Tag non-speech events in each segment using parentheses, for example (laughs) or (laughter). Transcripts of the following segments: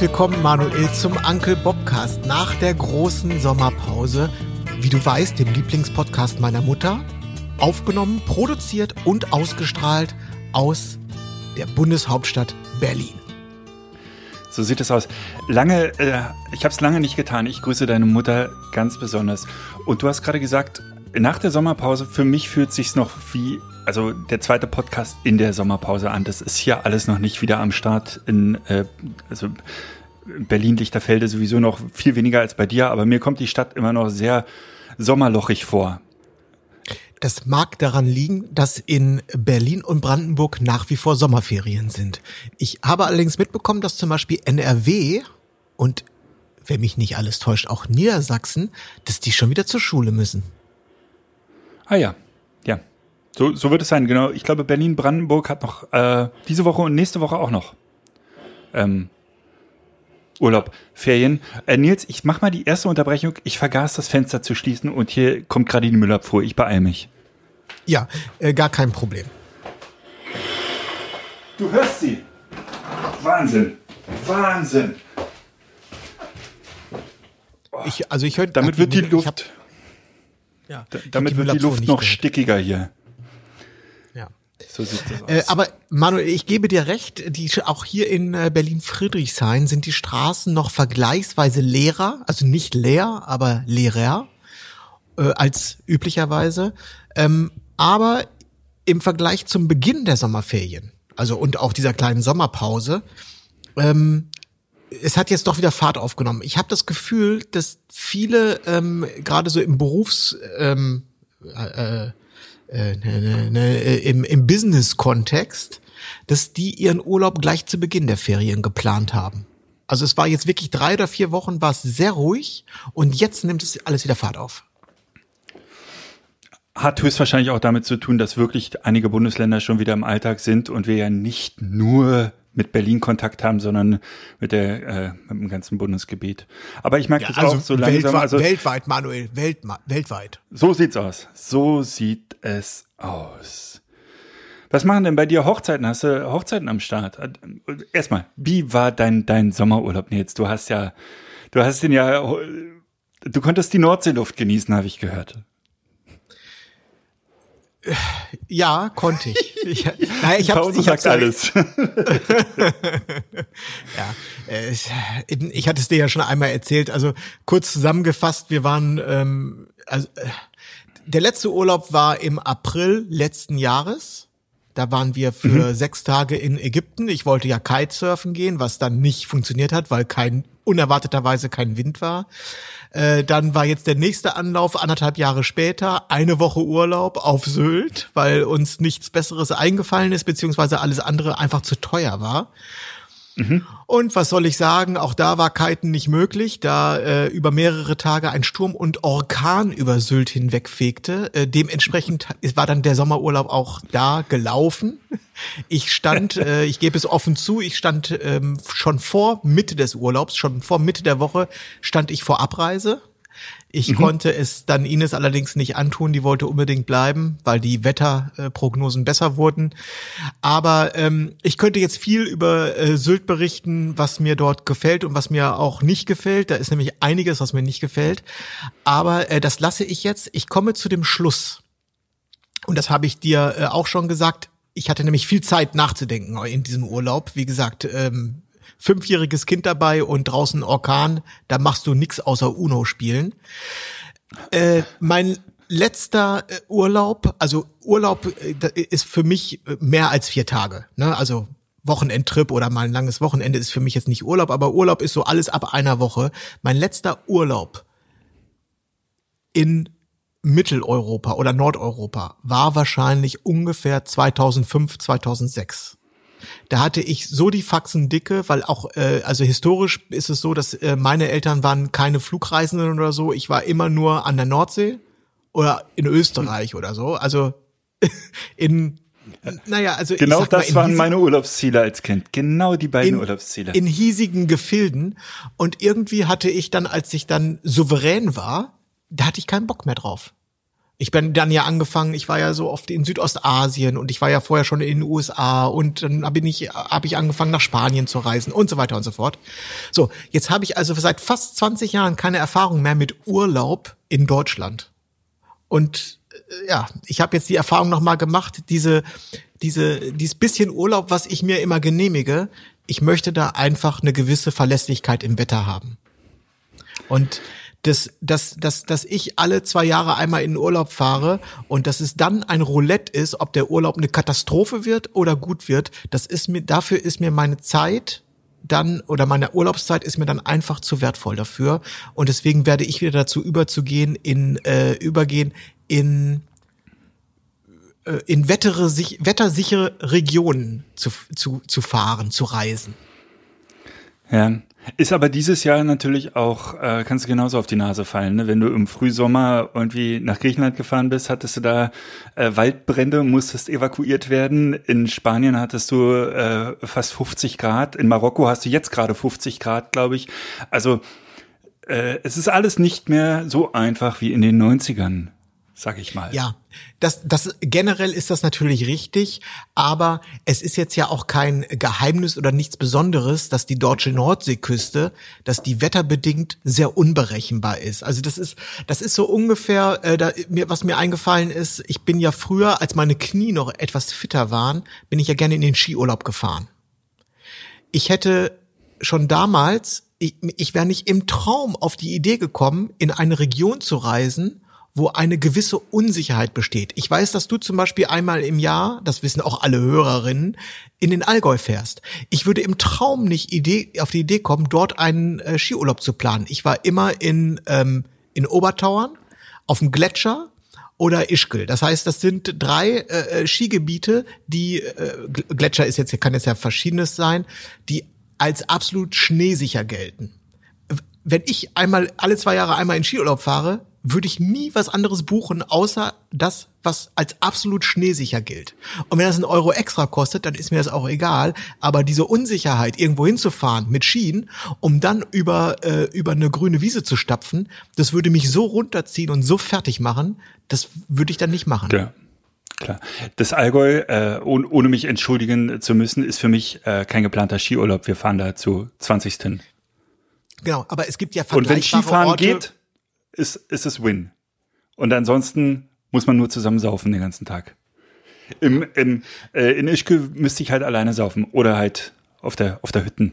Willkommen, Manuel, zum Uncle Bobcast nach der großen Sommerpause. Wie du weißt, dem Lieblingspodcast meiner Mutter. Aufgenommen, produziert und ausgestrahlt aus der Bundeshauptstadt Berlin. So sieht es aus. Lange, äh, ich habe es lange nicht getan. Ich grüße deine Mutter ganz besonders. Und du hast gerade gesagt, nach der Sommerpause, für mich fühlt sich's noch wie, also der zweite Podcast in der Sommerpause an. Das ist hier alles noch nicht wieder am Start in, äh, also Berlin-Lichterfelde sowieso noch viel weniger als bei dir, aber mir kommt die Stadt immer noch sehr sommerlochig vor. Das mag daran liegen, dass in Berlin und Brandenburg nach wie vor Sommerferien sind. Ich habe allerdings mitbekommen, dass zum Beispiel NRW und, wenn mich nicht alles täuscht, auch Niedersachsen, dass die schon wieder zur Schule müssen. Ah ja, ja. So, so wird es sein, genau. Ich glaube, Berlin-Brandenburg hat noch äh, diese Woche und nächste Woche auch noch ähm, Urlaub, Ferien. Äh, Nils, ich mach mal die erste Unterbrechung. Ich vergaß das Fenster zu schließen und hier kommt gerade die Müllabfuhr. Ich beeil mich. Ja, äh, gar kein Problem. Du hörst sie. Wahnsinn. Wahnsinn. Ich, also ich höre, Damit wird die Luft, ja, da- damit die wird die Luft noch stickiger hier. Ja. So sieht das aus. Äh, aber Manuel, ich gebe dir recht, die, auch hier in äh, Berlin-Friedrichshain sind die Straßen noch vergleichsweise leerer, also nicht leer, aber leerer äh, als üblicherweise. Ähm, aber im Vergleich zum Beginn der Sommerferien, also und auch dieser kleinen Sommerpause, ähm, es hat jetzt doch wieder Fahrt aufgenommen. Ich habe das Gefühl, dass viele ähm, gerade so im Berufs ähm, äh, äh, ne, ne, äh, im, im Business-Kontext, dass die ihren Urlaub gleich zu Beginn der Ferien geplant haben. Also es war jetzt wirklich drei oder vier Wochen, war es sehr ruhig und jetzt nimmt es alles wieder Fahrt auf. Hat höchstwahrscheinlich auch damit zu tun, dass wirklich einige Bundesländer schon wieder im Alltag sind und wir ja nicht nur mit Berlin Kontakt haben, sondern mit der äh, mit dem ganzen Bundesgebiet. Aber ich merke das auch so langsam. weltweit, Also weltweit, Manuel, Weltma weltweit. so sieht's aus. So sieht es aus. Was machen denn bei dir Hochzeiten? Hast du Hochzeiten am Start? Erstmal, wie war dein dein Sommerurlaub Nils? Du hast ja, du hast den ja, du konntest die Nordseeluft genießen, habe ich gehört. Ja, konnte ich. ich naja, ich habe ich hab's, sagt alles. (laughs) Ja, äh, ich- hatte es dir ja schon einmal erzählt. Also kurz zusammengefasst, wir waren, ähm, also äh, der letzte Urlaub war im April letzten Jahres. Da waren wir für sechs Tage in Ägypten. Ich wollte ja Kitesurfen gehen, was dann nicht funktioniert hat, weil kein unerwarteterweise kein Wind war. Äh, dann war jetzt der nächste Anlauf anderthalb Jahre später, eine Woche Urlaub auf Sylt, weil uns nichts Besseres eingefallen ist, beziehungsweise alles andere einfach zu teuer war. Und was soll ich sagen? Auch da war Kiten nicht möglich, da äh, über mehrere Tage ein Sturm und Orkan über Sylt hinwegfegte. Äh, dementsprechend (laughs) war dann der Sommerurlaub auch da gelaufen. Ich stand, (laughs) äh, ich gebe es offen zu, ich stand ähm, schon vor Mitte des Urlaubs, schon vor Mitte der Woche stand ich vor Abreise. Ich konnte es dann Ines allerdings nicht antun, die wollte unbedingt bleiben, weil die Wetterprognosen besser wurden. Aber ähm, ich könnte jetzt viel über äh, Sylt berichten, was mir dort gefällt und was mir auch nicht gefällt. Da ist nämlich einiges, was mir nicht gefällt. Aber äh, das lasse ich jetzt. Ich komme zu dem Schluss. Und das habe ich dir äh, auch schon gesagt. Ich hatte nämlich viel Zeit nachzudenken in diesem Urlaub. Wie gesagt, ähm, fünfjähriges Kind dabei und draußen Orkan, da machst du nix außer Uno spielen. Äh, mein letzter äh, Urlaub, also Urlaub äh, ist für mich äh, mehr als vier Tage. Ne? Also Wochenendtrip oder mal ein langes Wochenende ist für mich jetzt nicht Urlaub, aber Urlaub ist so alles ab einer Woche. Mein letzter Urlaub in Mitteleuropa oder Nordeuropa war wahrscheinlich ungefähr 2005, 2006. Da hatte ich so die Faxen dicke, weil auch, äh, also historisch ist es so, dass äh, meine Eltern waren keine Flugreisenden oder so. Ich war immer nur an der Nordsee oder in Österreich oder so. Also (laughs) in naja, also genau mal, das in waren meine Urlaubsziele als Kind. Genau die beiden in, Urlaubsziele. in hiesigen Gefilden. Und irgendwie hatte ich dann, als ich dann souverän war, da hatte ich keinen Bock mehr drauf. Ich bin dann ja angefangen, ich war ja so oft in Südostasien und ich war ja vorher schon in den USA und dann bin ich, habe ich angefangen nach Spanien zu reisen und so weiter und so fort. So, jetzt habe ich also seit fast 20 Jahren keine Erfahrung mehr mit Urlaub in Deutschland. Und äh, ja, ich habe jetzt die Erfahrung noch mal gemacht, diese, diese, dieses bisschen Urlaub, was ich mir immer genehmige, ich möchte da einfach eine gewisse Verlässlichkeit im Wetter haben. Und das, dass, dass, dass ich alle zwei Jahre einmal in den Urlaub fahre und dass es dann ein Roulette ist, ob der Urlaub eine Katastrophe wird oder gut wird, das ist mir, dafür ist mir meine Zeit dann oder meine Urlaubszeit ist mir dann einfach zu wertvoll dafür und deswegen werde ich wieder dazu überzugehen in äh, übergehen in äh, in wettere, sich, wettersichere Regionen zu, zu, zu fahren, zu reisen. Ja. Ist aber dieses Jahr natürlich auch, äh, kannst du genauso auf die Nase fallen. Ne? Wenn du im Frühsommer irgendwie nach Griechenland gefahren bist, hattest du da äh, Waldbrände, musstest evakuiert werden. In Spanien hattest du äh, fast 50 Grad. In Marokko hast du jetzt gerade 50 Grad, glaube ich. Also äh, es ist alles nicht mehr so einfach wie in den 90ern, sag ich mal. Ja, das, das generell ist das natürlich richtig, aber es ist jetzt ja auch kein Geheimnis oder nichts Besonderes, dass die deutsche Nordseeküste, dass die wetterbedingt sehr unberechenbar ist. Also das ist, das ist so ungefähr, äh, da, mir, was mir eingefallen ist. Ich bin ja früher, als meine Knie noch etwas fitter waren, bin ich ja gerne in den Skiurlaub gefahren. Ich hätte schon damals, ich, ich wäre nicht im Traum auf die Idee gekommen, in eine Region zu reisen, wo eine gewisse Unsicherheit besteht. Ich weiß, dass du zum Beispiel einmal im Jahr, das wissen auch alle Hörerinnen, in den Allgäu fährst. Ich würde im Traum nicht Idee, auf die Idee kommen, dort einen äh, Skiurlaub zu planen. Ich war immer in, ähm, in Obertauern, auf dem Gletscher oder Ischgl. Das heißt, das sind drei äh, äh, Skigebiete, die äh, Gl- Gletscher ist jetzt kann jetzt ja verschiedenes sein, die als absolut schneesicher gelten. Wenn ich einmal alle zwei Jahre einmal in Skiurlaub fahre, würde ich nie was anderes buchen, außer das, was als absolut schneesicher gilt. Und wenn das einen Euro extra kostet, dann ist mir das auch egal. Aber diese Unsicherheit, irgendwo hinzufahren mit Skien, um dann über, äh, über eine grüne Wiese zu stapfen, das würde mich so runterziehen und so fertig machen, das würde ich dann nicht machen. Ja. Klar. Das Allgäu, äh, ohne, ohne mich entschuldigen zu müssen, ist für mich äh, kein geplanter Skiurlaub. Wir fahren da zu 20. Genau, aber es gibt ja Und wenn vergleichbare Skifahren Orte, geht, ist, ist es Win. Und ansonsten muss man nur zusammen saufen den ganzen Tag. Im, im, äh, in Ischgl müsste ich halt alleine saufen oder halt auf der, auf der Hütten.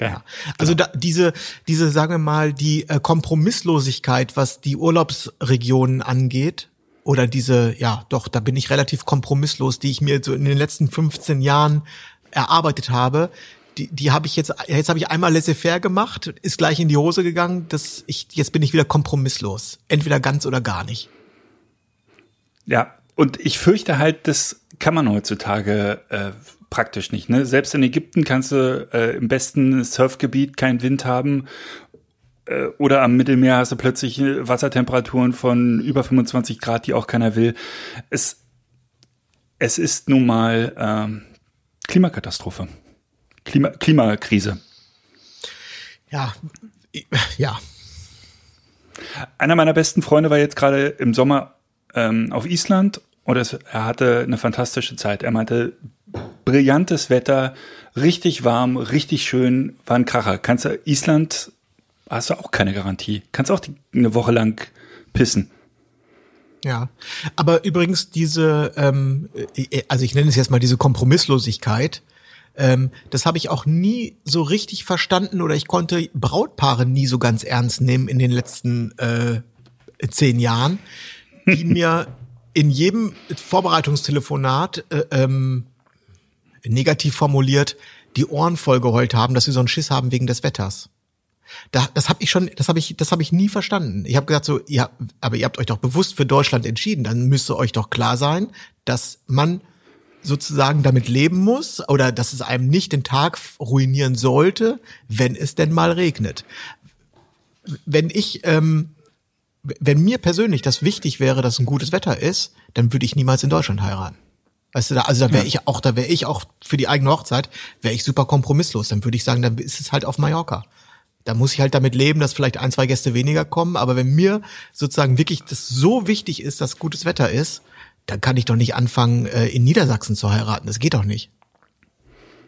Ja. Also da, diese, diese, sagen wir mal, die äh, Kompromisslosigkeit, was die Urlaubsregionen angeht, oder diese, ja, doch, da bin ich relativ kompromisslos, die ich mir so in den letzten 15 Jahren erarbeitet habe. Die, die habe ich jetzt, jetzt habe ich einmal laissez-faire gemacht, ist gleich in die Hose gegangen. Das, ich, jetzt bin ich wieder kompromisslos. Entweder ganz oder gar nicht. Ja, und ich fürchte halt, das kann man heutzutage äh, praktisch nicht. Ne? Selbst in Ägypten kannst du äh, im besten Surfgebiet keinen Wind haben. Äh, oder am Mittelmeer hast du plötzlich äh, Wassertemperaturen von über 25 Grad, die auch keiner will. Es, es ist nun mal ähm, Klimakatastrophe. Klima, Klimakrise. Ja, ja, Einer meiner besten Freunde war jetzt gerade im Sommer ähm, auf Island und es, er hatte eine fantastische Zeit. Er meinte, brillantes Wetter, richtig warm, richtig schön, war ein Kracher. Kannst du Island, hast du auch keine Garantie. Kannst auch die, eine Woche lang pissen. Ja, aber übrigens diese, ähm, äh, also ich nenne es jetzt mal diese Kompromisslosigkeit, ähm, das habe ich auch nie so richtig verstanden oder ich konnte Brautpaare nie so ganz ernst nehmen in den letzten äh, zehn Jahren, die (laughs) mir in jedem Vorbereitungstelefonat äh, ähm, negativ formuliert die Ohren vollgeheult haben, dass sie so einen Schiss haben wegen des Wetters. Da, das habe ich schon, das habe ich, das habe ich nie verstanden. Ich habe gesagt so, ja, aber ihr habt euch doch bewusst für Deutschland entschieden, dann müsste euch doch klar sein, dass man sozusagen damit leben muss oder dass es einem nicht den Tag ruinieren sollte, wenn es denn mal regnet. Wenn ich, ähm, wenn mir persönlich das wichtig wäre, dass ein gutes Wetter ist, dann würde ich niemals in Deutschland heiraten. Weißt du, da, also da wäre ich auch, da wäre ich auch für die eigene Hochzeit, wäre ich super kompromisslos. Dann würde ich sagen, dann ist es halt auf Mallorca. Da muss ich halt damit leben, dass vielleicht ein, zwei Gäste weniger kommen. Aber wenn mir sozusagen wirklich das so wichtig ist, dass gutes Wetter ist, dann kann ich doch nicht anfangen, äh, in Niedersachsen zu heiraten. Das geht doch nicht.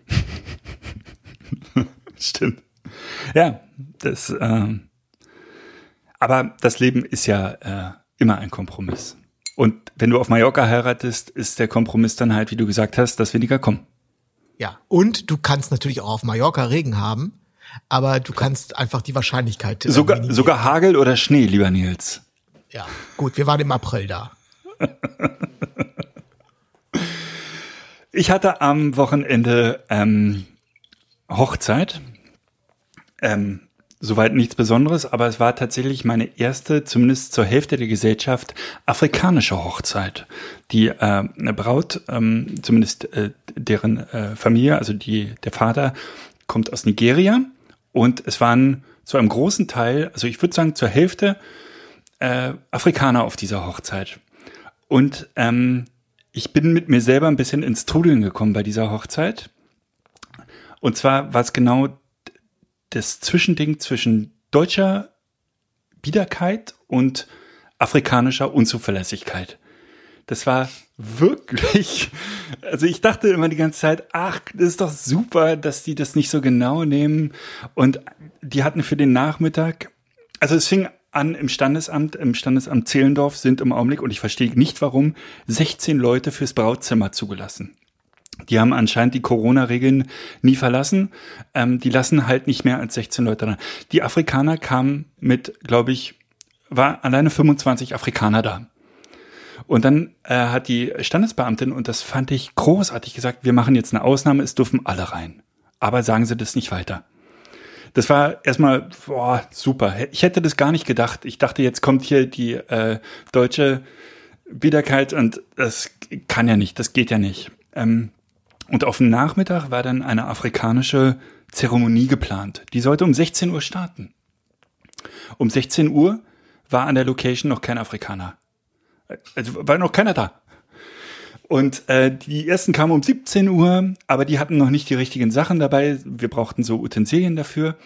(laughs) Stimmt. Ja, das, ähm, aber das Leben ist ja äh, immer ein Kompromiss. Und wenn du auf Mallorca heiratest, ist der Kompromiss dann halt, wie du gesagt hast, dass weniger kommen. Ja, und du kannst natürlich auch auf Mallorca Regen haben aber du kannst einfach die Wahrscheinlichkeit. Äh, sogar, sogar Hagel oder Schnee, lieber Nils. Ja, gut, wir waren im April da. (laughs) ich hatte am Wochenende ähm, Hochzeit. Ähm, soweit nichts Besonderes, aber es war tatsächlich meine erste, zumindest zur Hälfte der Gesellschaft, afrikanische Hochzeit. Die äh, eine Braut, ähm, zumindest äh, deren äh, Familie, also die der Vater, kommt aus Nigeria und es waren zu einem großen Teil, also ich würde sagen zur Hälfte, äh, Afrikaner auf dieser Hochzeit. Und ähm, ich bin mit mir selber ein bisschen ins Trudeln gekommen bei dieser Hochzeit. Und zwar war es genau das Zwischending zwischen deutscher Biederkeit und afrikanischer Unzuverlässigkeit. Das war wirklich, (laughs) also ich dachte immer die ganze Zeit, ach, das ist doch super, dass die das nicht so genau nehmen. Und die hatten für den Nachmittag, also es fing an im Standesamt, im Standesamt Zehlendorf sind im Augenblick, und ich verstehe nicht warum, 16 Leute fürs Brautzimmer zugelassen. Die haben anscheinend die Corona-Regeln nie verlassen. Ähm, die lassen halt nicht mehr als 16 Leute dran. Die Afrikaner kamen mit, glaube ich, war alleine 25 Afrikaner da. Und dann äh, hat die Standesbeamtin, und das fand ich großartig, gesagt, wir machen jetzt eine Ausnahme, es dürfen alle rein. Aber sagen Sie das nicht weiter. Das war erstmal boah, super. Ich hätte das gar nicht gedacht. Ich dachte, jetzt kommt hier die äh, deutsche Biederkeit und das kann ja nicht, das geht ja nicht. Ähm, und auf dem Nachmittag war dann eine afrikanische Zeremonie geplant. Die sollte um 16 Uhr starten. Um 16 Uhr war an der Location noch kein Afrikaner. Also war noch keiner da. Und äh, die ersten kamen um 17 Uhr, aber die hatten noch nicht die richtigen Sachen dabei. Wir brauchten so Utensilien dafür.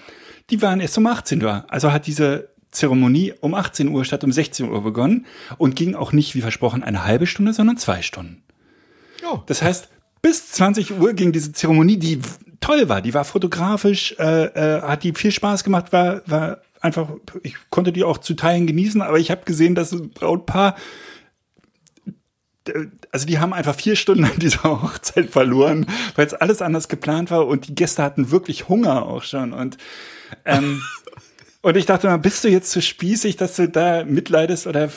Die waren erst um 18 Uhr. Also hat diese Zeremonie um 18 Uhr statt um 16 Uhr begonnen und ging auch nicht, wie versprochen, eine halbe Stunde, sondern zwei Stunden. Oh. Das heißt, bis 20 Uhr ging diese Zeremonie, die toll war. Die war fotografisch, äh, äh, hat die viel Spaß gemacht, war, war einfach, ich konnte die auch zu Teilen genießen, aber ich habe gesehen, dass ein Brautpaar also die haben einfach vier Stunden an dieser (laughs) Hochzeit verloren, weil es alles anders geplant war und die Gäste hatten wirklich Hunger auch schon und ähm, (laughs) und ich dachte mal, bist du jetzt zu spießig, dass du da mitleidest oder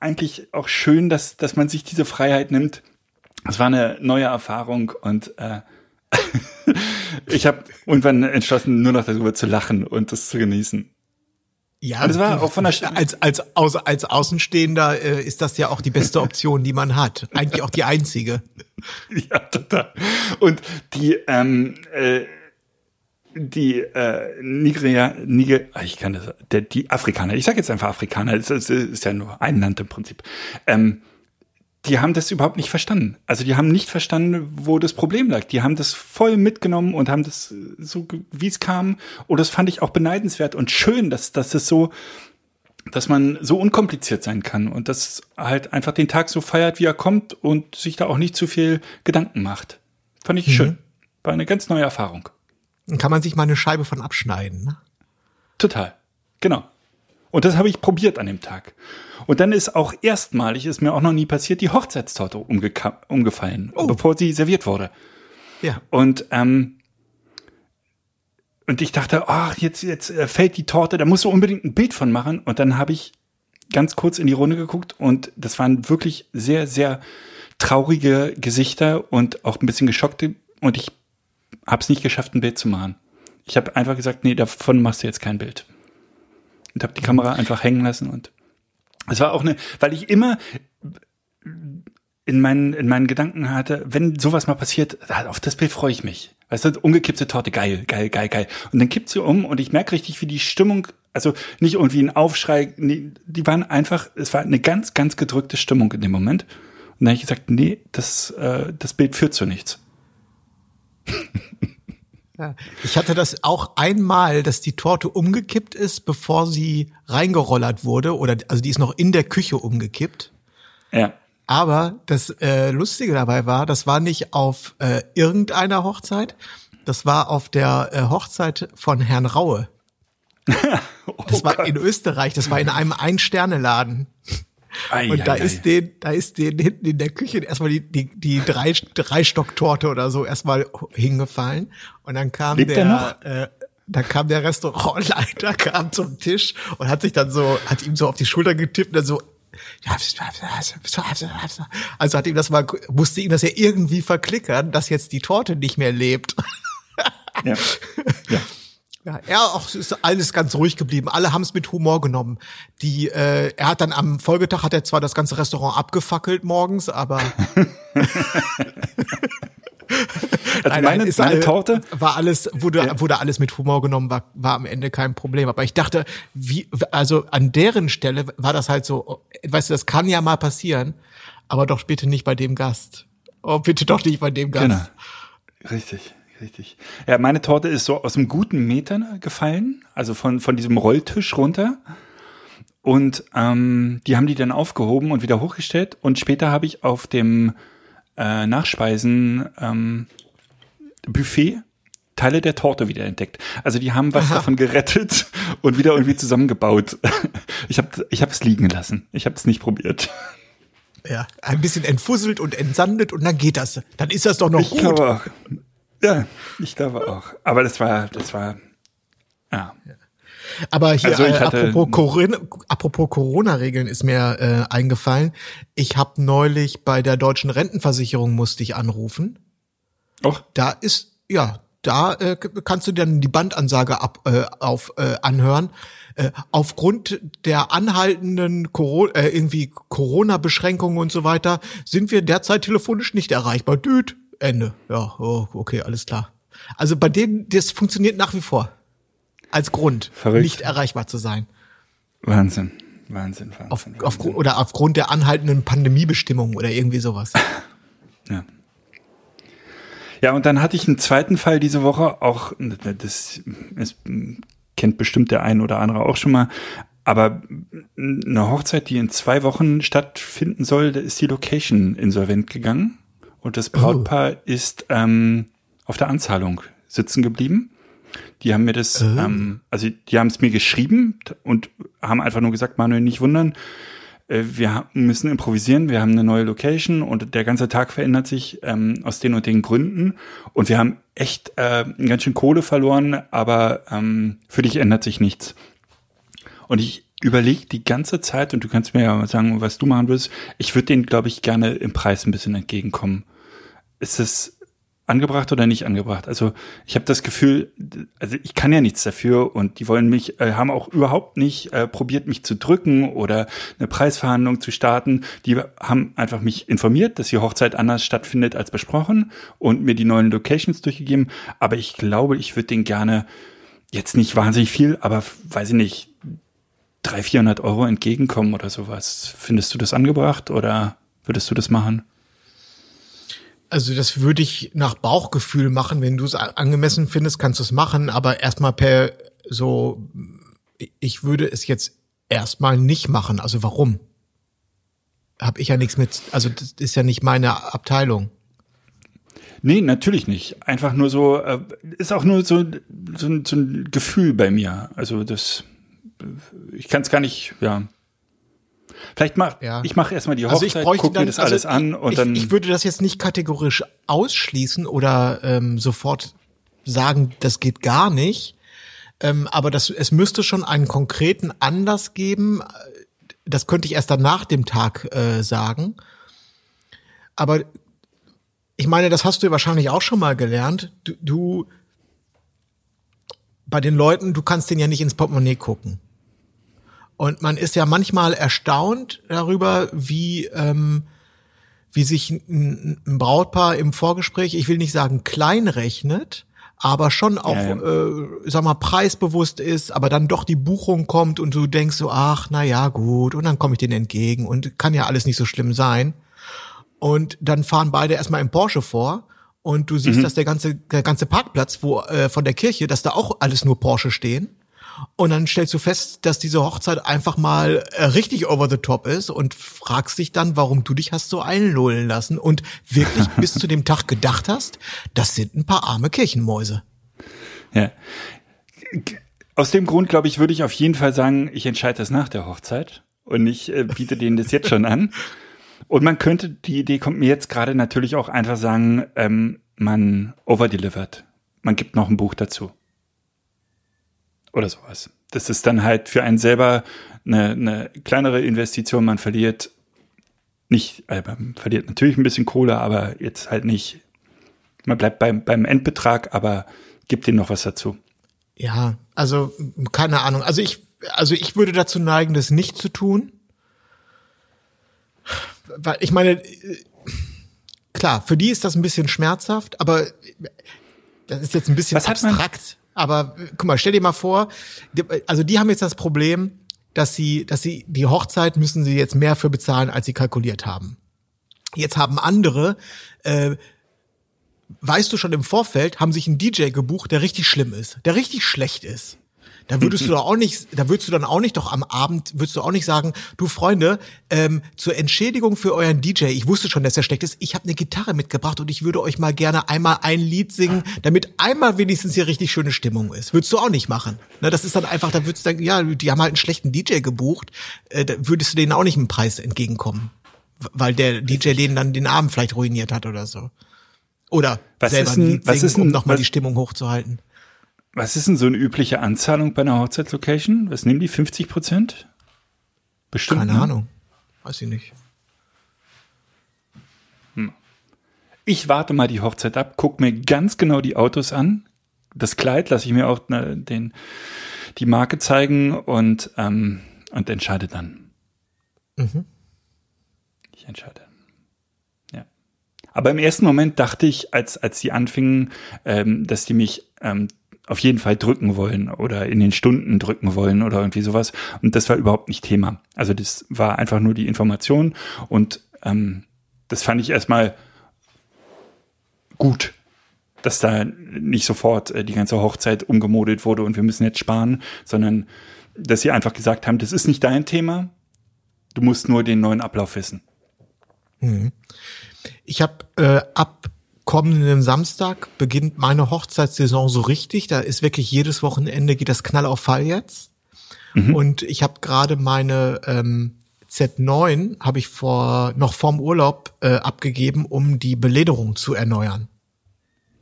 eigentlich auch schön, dass dass man sich diese Freiheit nimmt. Es war eine neue Erfahrung und äh, (laughs) ich habe irgendwann entschlossen, nur noch darüber zu lachen und das zu genießen. Ja, das war auch von der als als als, als Außenstehender äh, ist das ja auch die beste Option, die man hat. Eigentlich auch die einzige. (laughs) Ja, total. Und die ähm, äh, die äh, Nigeria, Niger, ah, ich kann das, der, die Afrikaner, ich sage jetzt einfach Afrikaner, es ist, ist ja nur ein Land im Prinzip. Ähm, die haben das überhaupt nicht verstanden. Also die haben nicht verstanden, wo das Problem lag. Die haben das voll mitgenommen und haben das so, wie es kam. Und das fand ich auch beneidenswert und schön, dass, dass es so, dass man so unkompliziert sein kann und dass halt einfach den Tag so feiert, wie er kommt und sich da auch nicht zu viel Gedanken macht. Fand ich mhm. schön. War eine ganz neue Erfahrung. Dann kann man sich mal eine Scheibe von abschneiden. Ne? Total. Genau. Und das habe ich probiert an dem Tag. Und dann ist auch erstmalig, ist mir auch noch nie passiert, die Hochzeitstorte umgefallen, oh. bevor sie serviert wurde. Ja. Und, ähm, und ich dachte, ach, jetzt, jetzt äh, fällt die Torte, da musst du unbedingt ein Bild von machen. Und dann habe ich ganz kurz in die Runde geguckt und das waren wirklich sehr, sehr traurige Gesichter und auch ein bisschen geschockte. Und ich habe es nicht geschafft, ein Bild zu machen. Ich habe einfach gesagt, nee, davon machst du jetzt kein Bild. Und habe die Kamera einfach hängen lassen und es war auch eine, weil ich immer, in meinen, in meinen Gedanken hatte, wenn sowas mal passiert, auf das Bild freue ich mich. Weißt du, umgekippte Torte, geil, geil, geil, geil. Und dann kippt sie um und ich merke richtig, wie die Stimmung, also nicht irgendwie ein Aufschrei, nee, die waren einfach, es war eine ganz, ganz gedrückte Stimmung in dem Moment. Und dann habe ich gesagt, nee, das, äh, das Bild führt zu nichts. (laughs) Ja. Ich hatte das auch einmal, dass die Torte umgekippt ist, bevor sie reingerollert wurde, oder also die ist noch in der Küche umgekippt. Ja. Aber das äh, Lustige dabei war, das war nicht auf äh, irgendeiner Hochzeit, das war auf der äh, Hochzeit von Herrn Raue. (laughs) oh Das war Gott. in Österreich, das war in einem Ein-Sterne-Laden. Ei, Und da ei, ist ei. den, da ist den hinten in der Küche erstmal die, die, die drei, drei Stocktorte oder so erstmal hingefallen. Und dann kam Lebt der, er noch? Äh, da kam der Restaurantleiter, (laughs) kam zum Tisch und hat sich dann so, hat ihm so auf die Schulter getippt und dann so, also hat ihm das mal, musste ihm das ja irgendwie verklickern, dass jetzt die Torte nicht mehr lebt. (laughs) Ja. ja. Ja, er auch es ist alles ganz ruhig geblieben. Alle haben es mit Humor genommen. Die, äh, er hat dann am Folgetag hat er zwar das ganze Restaurant abgefackelt morgens, aber (laughs) Also Nein, meine, nein, ist meine alle- Torte, war alles wurde Ja. wurde alles mit Humor genommen, war war am Ende kein Problem. Aber ich dachte, wie also an deren Stelle war das halt so, weißt du, das kann ja mal passieren, aber doch bitte nicht bei dem Gast. Oh, bitte doch nicht bei dem Gast. Genau. Richtig, richtig. Ja, meine Torte ist so aus einem guten Meter gefallen, also von, von diesem Rolltisch runter. Und ähm, die haben die dann aufgehoben und wieder hochgestellt. Und später habe ich auf dem äh, Nachspeisen ähm, Buffet Teile der Torte wieder entdeckt. Also die haben was davon gerettet und wieder irgendwie zusammengebaut. (laughs) Ich habe ich es liegen lassen. Ich habe es nicht probiert. Ja, ein bisschen entfusselt und entsandet und dann geht das. Dann ist das doch noch Ich gut. glaube. Ja, ich glaube auch. Aber das war, das war, ja. Aber hier, Also ich äh, apropos Corona, apropos Corona-Regeln ist mir äh, eingefallen. Ich habe neulich bei der deutschen Rentenversicherung musste ich anrufen. Och, Da ist, ja, da äh, kannst du dann die Bandansage ab, äh, auf äh, anhören. Äh, aufgrund der anhaltenden Coro äh, irgendwie Corona-Beschränkungen und so weiter sind wir derzeit telefonisch nicht erreichbar. Düt, Ende. Ja, oh, okay, alles klar. Also bei denen, das funktioniert nach wie vor. Als Grund, Verrückt. nicht erreichbar zu sein. Wahnsinn. Wahnsinn, Wahnsinn. Auf, auf, Wahnsinn. oder aufgrund der anhaltenden Pandemiebestimmungen oder irgendwie sowas. (laughs) Ja. Ja, und dann hatte ich einen zweiten Fall diese Woche, auch, das ist, kennt bestimmt der ein oder andere auch schon mal, aber eine Hochzeit, die in zwei Wochen stattfinden soll, da ist die Location insolvent gegangen und das Brautpaar ist ähm, auf der Anzahlung sitzen geblieben. Die haben mir das, ähm, also die haben es mir geschrieben und haben einfach nur gesagt, Manuel, nicht wundern, äh, wir müssen improvisieren, wir haben eine neue Location und der ganze Tag verändert sich ähm, aus den und den Gründen und wir haben echt äh, ganz schön Kohle verloren, aber ähm, für dich ändert sich nichts. Und ich überlege die ganze Zeit, und du kannst mir ja sagen, was du machen willst, ich würde denen, glaube ich, gerne im Preis ein bisschen entgegenkommen. Ist es angebracht oder nicht angebracht? Also ich habe das Gefühl, also ich kann ja nichts dafür und die wollen mich, äh, haben auch überhaupt nicht äh, probiert, mich zu drücken oder eine Preisverhandlung zu starten. Die haben einfach mich informiert, dass die Hochzeit anders stattfindet als besprochen und mir die neuen Locations durchgegeben. Aber ich glaube, ich würde denen gerne jetzt nicht wahnsinnig viel, aber weiß ich nicht, 300, 400 Euro entgegenkommen oder sowas. Findest du das angebracht oder würdest du das machen? Also das würde ich nach Bauchgefühl machen. Wenn du es angemessen findest, kannst du es machen. Aber erstmal per so, ich würde es jetzt erstmal nicht machen. Also warum? Hab ich ja nichts mit, also das ist ja nicht meine Abteilung. Nee, natürlich nicht. Einfach nur so, äh, ist auch nur so, so, ein- so ein Gefühl bei mir. Also das, ich kann es gar nicht, ja. Vielleicht mach, Ja. ich mache erstmal die Also Hochzeit, ich bräuchte guck dann, mir das also alles an und ich, dann. Ich würde das jetzt nicht kategorisch ausschließen oder ähm, sofort sagen, das geht gar nicht. Ähm, aber das, es müsste schon einen konkreten Anlass geben. Das könnte ich erst dann nach dem Tag äh, sagen. Aber ich meine, das hast du ja wahrscheinlich auch schon mal gelernt. Du, du bei den Leuten, du kannst denen ja nicht ins Portemonnaie gucken. Und man ist ja manchmal erstaunt darüber, wie, ähm, wie sich ein, ein Brautpaar im Vorgespräch, ich will nicht sagen klein rechnet, aber schon auch, Ja, ja. Äh, sag mal, preisbewusst ist, aber dann doch die Buchung kommt und du denkst so, ach, na ja, gut, und dann komme ich denen entgegen und kann ja alles nicht so schlimm sein. Und dann fahren beide erstmal im Porsche vor und du siehst, dass der ganze, der ganze Parkplatz wo, äh, von der Kirche, dass da auch alles nur Porsche stehen. Und dann stellst du fest, dass diese Hochzeit einfach mal äh, richtig over the top ist und fragst dich dann, warum du dich hast so einlullen lassen und wirklich (laughs) bis zu dem Tag gedacht hast, das sind ein paar arme Kirchenmäuse. Ja. Aus dem Grund, glaube ich, würde ich auf jeden Fall sagen, ich entscheide das nach der Hochzeit und ich äh, biete denen das jetzt schon an. Und man könnte, die Idee kommt mir jetzt gerade natürlich auch einfach sagen, ähm, man overdelivert. Man gibt noch ein Buch dazu. Oder sowas. Das ist dann halt für einen selber eine, eine kleinere Investition. Man verliert nicht, äh, man verliert natürlich ein bisschen Kohle, aber jetzt halt nicht. Man bleibt beim, beim Endbetrag, aber gibt ihnen noch was dazu. Ja, also keine Ahnung. Also ich, also ich würde dazu neigen, das nicht zu tun. Weil ich meine, klar, für die ist das ein bisschen schmerzhaft, aber das ist jetzt ein bisschen Was abstrakt. Aber äh, guck mal, stell dir mal vor, die- also die haben jetzt das Problem, dass sie, dass sie die Hochzeit müssen sie jetzt mehr für bezahlen, als sie kalkuliert haben. Jetzt haben andere äh, weißt du schon im Vorfeld, haben sich einen DJ gebucht, der richtig schlimm ist, der richtig schlecht ist. Da würdest du (laughs) doch auch nicht, da würdest du dann auch nicht doch am Abend, würdest du auch nicht sagen, du Freunde, ähm, zur Entschädigung für euren DJ, ich wusste schon, dass er schlecht ist, ich habe eine Gitarre mitgebracht und ich würde euch mal gerne einmal ein Lied singen, damit einmal wenigstens hier richtig schöne Stimmung ist. Würdest du auch nicht machen. Ne, das ist dann einfach, da würdest du sagen, ja, die haben halt einen schlechten DJ gebucht, äh, da würdest du denen auch nicht einen Preis entgegenkommen. Weil der DJ denen dann den Abend vielleicht ruiniert hat oder so. Oder Was selber ist ein Lied was singen, ist denn- um nochmal was- die Stimmung hochzuhalten. Was ist denn so eine übliche Anzahlung bei einer Hochzeitslocation? Was nehmen die? 50 Prozent? Bestimmt. Keine ne? Ahnung. Weiß ich nicht. Ich warte mal die Hochzeit ab, guck mir ganz genau die Autos an. Das Kleid lasse ich mir auch ne, den, die Marke zeigen und, ähm, und entscheide dann. Mhm. Ich entscheide. Ja. Aber im ersten Moment dachte ich, als, als die anfingen, ähm, dass die mich ähm, auf jeden Fall drücken wollen oder in den Stunden drücken wollen oder irgendwie sowas. Und das war überhaupt nicht Thema. Also das war einfach nur die Information und ähm, das fand ich erstmal gut, dass da nicht sofort äh, die ganze Hochzeit umgemodelt wurde und wir müssen jetzt sparen, sondern dass sie einfach gesagt haben, das ist nicht dein Thema, du musst nur den neuen Ablauf wissen. Ich habe äh, ab kommenden Samstag beginnt meine Hochzeitssaison so richtig. Da ist wirklich jedes Wochenende geht das Knall auf Fall jetzt. Und ich habe gerade meine ähm, Z9 habe ich vor noch vorm Urlaub äh, abgegeben, um die Belederung zu erneuern.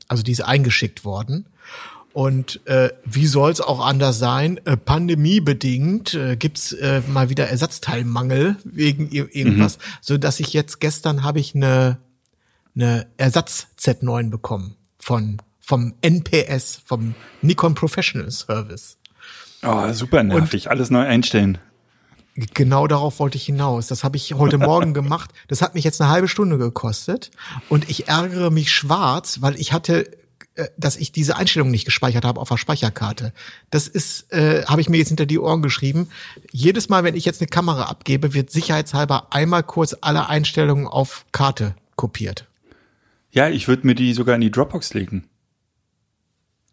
Also die ist eingeschickt worden. Und äh, wie soll's auch anders sein? Äh, pandemiebedingt äh, gibt's äh, mal wieder Ersatzteilmangel wegen ir irgendwas, so dass ich jetzt gestern habe ich eine eine Ersatz Z9 bekommen von vom NPS vom Nikon Professional Service. Oh, super nervig, alles neu einstellen. Genau darauf wollte ich hinaus. Das habe ich heute Morgen (laughs) gemacht. Das hat mich jetzt eine halbe Stunde gekostet und ich ärgere mich schwarz, weil ich hatte äh, dass ich diese Einstellung nicht gespeichert habe auf der Speicherkarte. Das ist, äh, habe ich mir jetzt hinter die Ohren geschrieben. Jedes Mal, wenn ich jetzt eine Kamera abgebe, wird sicherheitshalber einmal kurz alle Einstellungen auf Karte kopiert. Ja, ich würde mir die sogar in die Dropbox legen.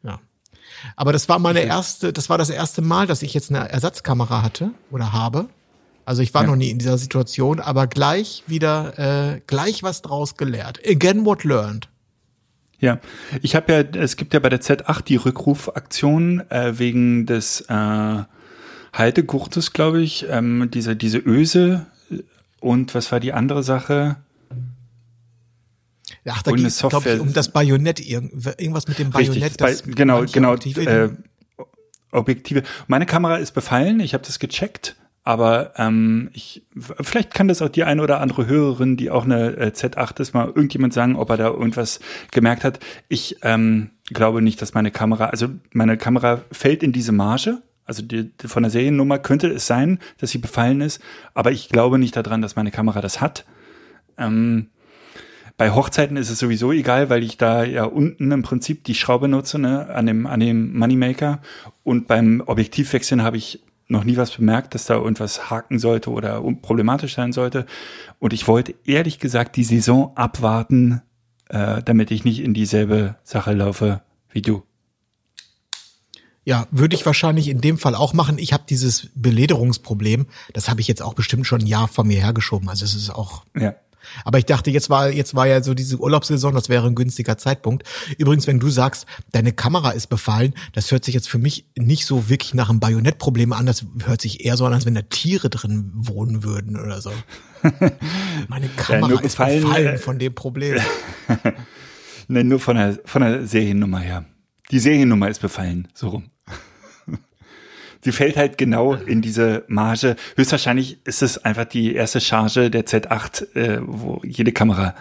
Ja. Aber das war meine erste, das war das erste Mal, dass ich jetzt eine Ersatzkamera hatte oder habe. Also ich war Ja. noch nie in dieser Situation, aber gleich wieder, äh, gleich was draus gelernt. Again what learned. Ja, ich habe ja, es gibt ja bei der Z8 die Rückrufaktion äh, wegen des äh, Haltegurtes, glaube ich, ähm, diese diese Öse und was war die andere Sache? Ach, da ging es, glaube ich, um das Bajonett, irgend- irgendwas mit dem Bajonett. bei, das genau, manche genau. Objektive- Äh, Objektive. Meine Kamera ist befallen, ich habe das gecheckt, aber ähm, ich, vielleicht kann das auch die eine oder andere Hörerin, die auch eine äh, Z8 ist, mal irgendjemand sagen, ob er da irgendwas gemerkt hat. Ich ähm, glaube nicht, dass meine Kamera, also meine Kamera fällt in diese Marge. Also die, die, von der Seriennummer könnte es sein, dass sie befallen ist, aber ich glaube nicht daran, dass meine Kamera das hat. Ähm, bei Hochzeiten ist es sowieso egal, weil ich da ja unten im Prinzip die Schraube nutze, ne, an dem, an dem Moneymaker. Und beim Objektivwechseln habe ich noch nie was bemerkt, dass da irgendwas haken sollte oder problematisch sein sollte. Und ich wollte ehrlich gesagt die Saison abwarten, äh, damit ich nicht in dieselbe Sache laufe wie du. Ja, würde ich wahrscheinlich in dem Fall auch machen. Ich habe dieses Belederungsproblem, das habe ich jetzt auch bestimmt schon ein Jahr vor mir hergeschoben. Also es ist auch. Ja. Aber ich dachte, jetzt war jetzt war ja so diese Urlaubssaison, das wäre ein günstiger Zeitpunkt. Übrigens, wenn du sagst, deine Kamera ist befallen, das hört sich jetzt für mich nicht so wirklich nach einem Bajonettproblem an. Das hört sich eher so an, als wenn da Tiere drin wohnen würden oder so. (laughs) Meine Kamera ja, ist befallen, befallen äh, von dem Problem. (laughs) Nein, nur von der von der Seriennummer her. Die Seriennummer ist befallen, so rum. Sie fällt halt genau in diese Marge. Höchstwahrscheinlich ist es einfach die erste Charge der Z8, äh, wo jede Kamera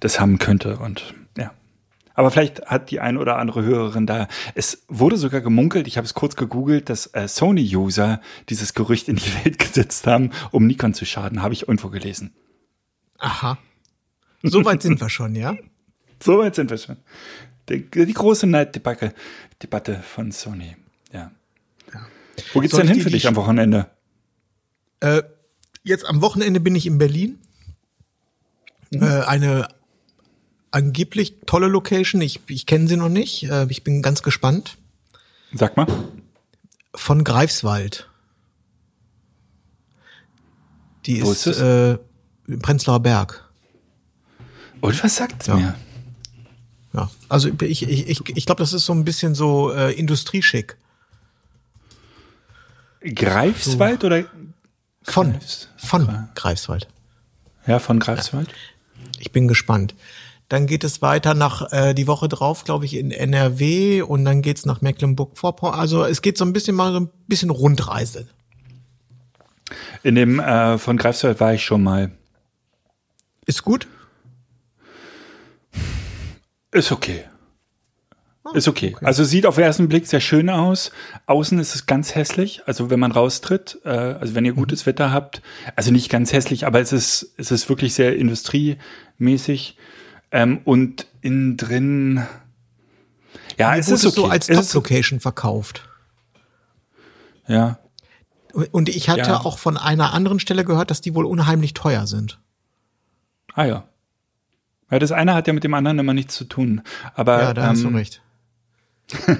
das haben könnte und ja. Aber vielleicht hat die eine oder andere Hörerin da. Es wurde sogar gemunkelt, ich habe es kurz gegoogelt, dass äh, Sony-User dieses Gerücht in die Welt (laughs) gesetzt haben, um Nikon zu schaden. Habe ich irgendwo gelesen. Aha. So weit sind wir schon, ja? (laughs) So weit sind wir schon. Die, die große Neiddebatte Debatte von Sony. Ja. ja. Wo geht's Soll denn hin für dich am Wochenende? Äh, jetzt am Wochenende bin ich in Berlin. Mhm. Äh, eine angeblich tolle Location. Ich, ich kenne sie noch nicht. Äh, ich bin ganz gespannt. Sag mal. Von Greifswald. Die Wo ist, ist äh, im Prenzlauer Berg. Und was sagt ja. mir? Ja, also ich, ich, ich, ich glaube, das ist so ein bisschen so äh, Industrieschick. Greifswald so. oder? Von, von Greifswald. Ja, von Greifswald. Ich bin gespannt. Dann geht es weiter nach äh, die Woche drauf, glaube ich, in NRW und dann geht's nach Mecklenburg-Vorpommern. Also es geht so ein bisschen mal so ein bisschen Rundreise. In dem äh, von Greifswald war ich schon mal. Ist gut? Ist okay. Ah, ist okay. okay. Also sieht auf den ersten Blick sehr schön aus. Außen ist es ganz hässlich. Also wenn man raustritt, äh, also wenn ihr mhm. gutes Wetter habt, also nicht ganz hässlich, aber es ist, es ist wirklich sehr industriemäßig. Ähm, und innen drin, ja, es ist okay. so als Top-Location verkauft. Ja. Und ich hatte ja. auch von einer anderen Stelle gehört, dass die wohl unheimlich teuer sind. Ah ja. Ja, das eine hat ja mit dem anderen immer nichts zu tun. Aber, ja, da ähm, hast du ähm, recht. (laughs)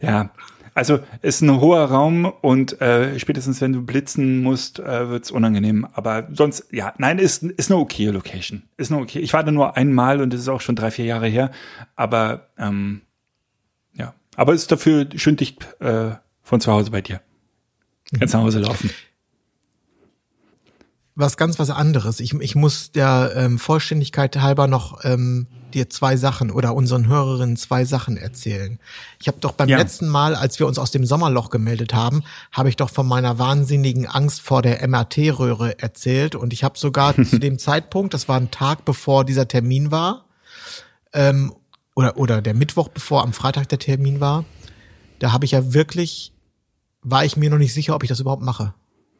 ja, also ist ein hoher Raum und äh, spätestens wenn du blitzen musst, äh, wird's unangenehm. Aber sonst, ja, nein, ist, ist eine okay Location. Ist eine okay. Ich war da nur einmal und das ist auch schon drei, vier Jahre her. Aber ähm, ja, aber ist dafür schön dicht äh, von zu Hause bei dir. Kannst nach Hause laufen was ganz was anderes. Ich, ich muss der ähm, Vollständigkeit halber noch ähm, dir zwei Sachen oder unseren Hörerinnen zwei Sachen erzählen. Ich habe doch beim ja. letzten Mal, als wir uns aus dem Sommerloch gemeldet haben, habe ich doch von meiner wahnsinnigen Angst vor der MRT-Röhre erzählt und ich habe sogar (laughs) zu dem Zeitpunkt, das war ein Tag bevor dieser Termin war, ähm, oder oder der Mittwoch bevor am Freitag der Termin war, da habe ich ja wirklich, war ich mir noch nicht sicher, ob ich das überhaupt mache.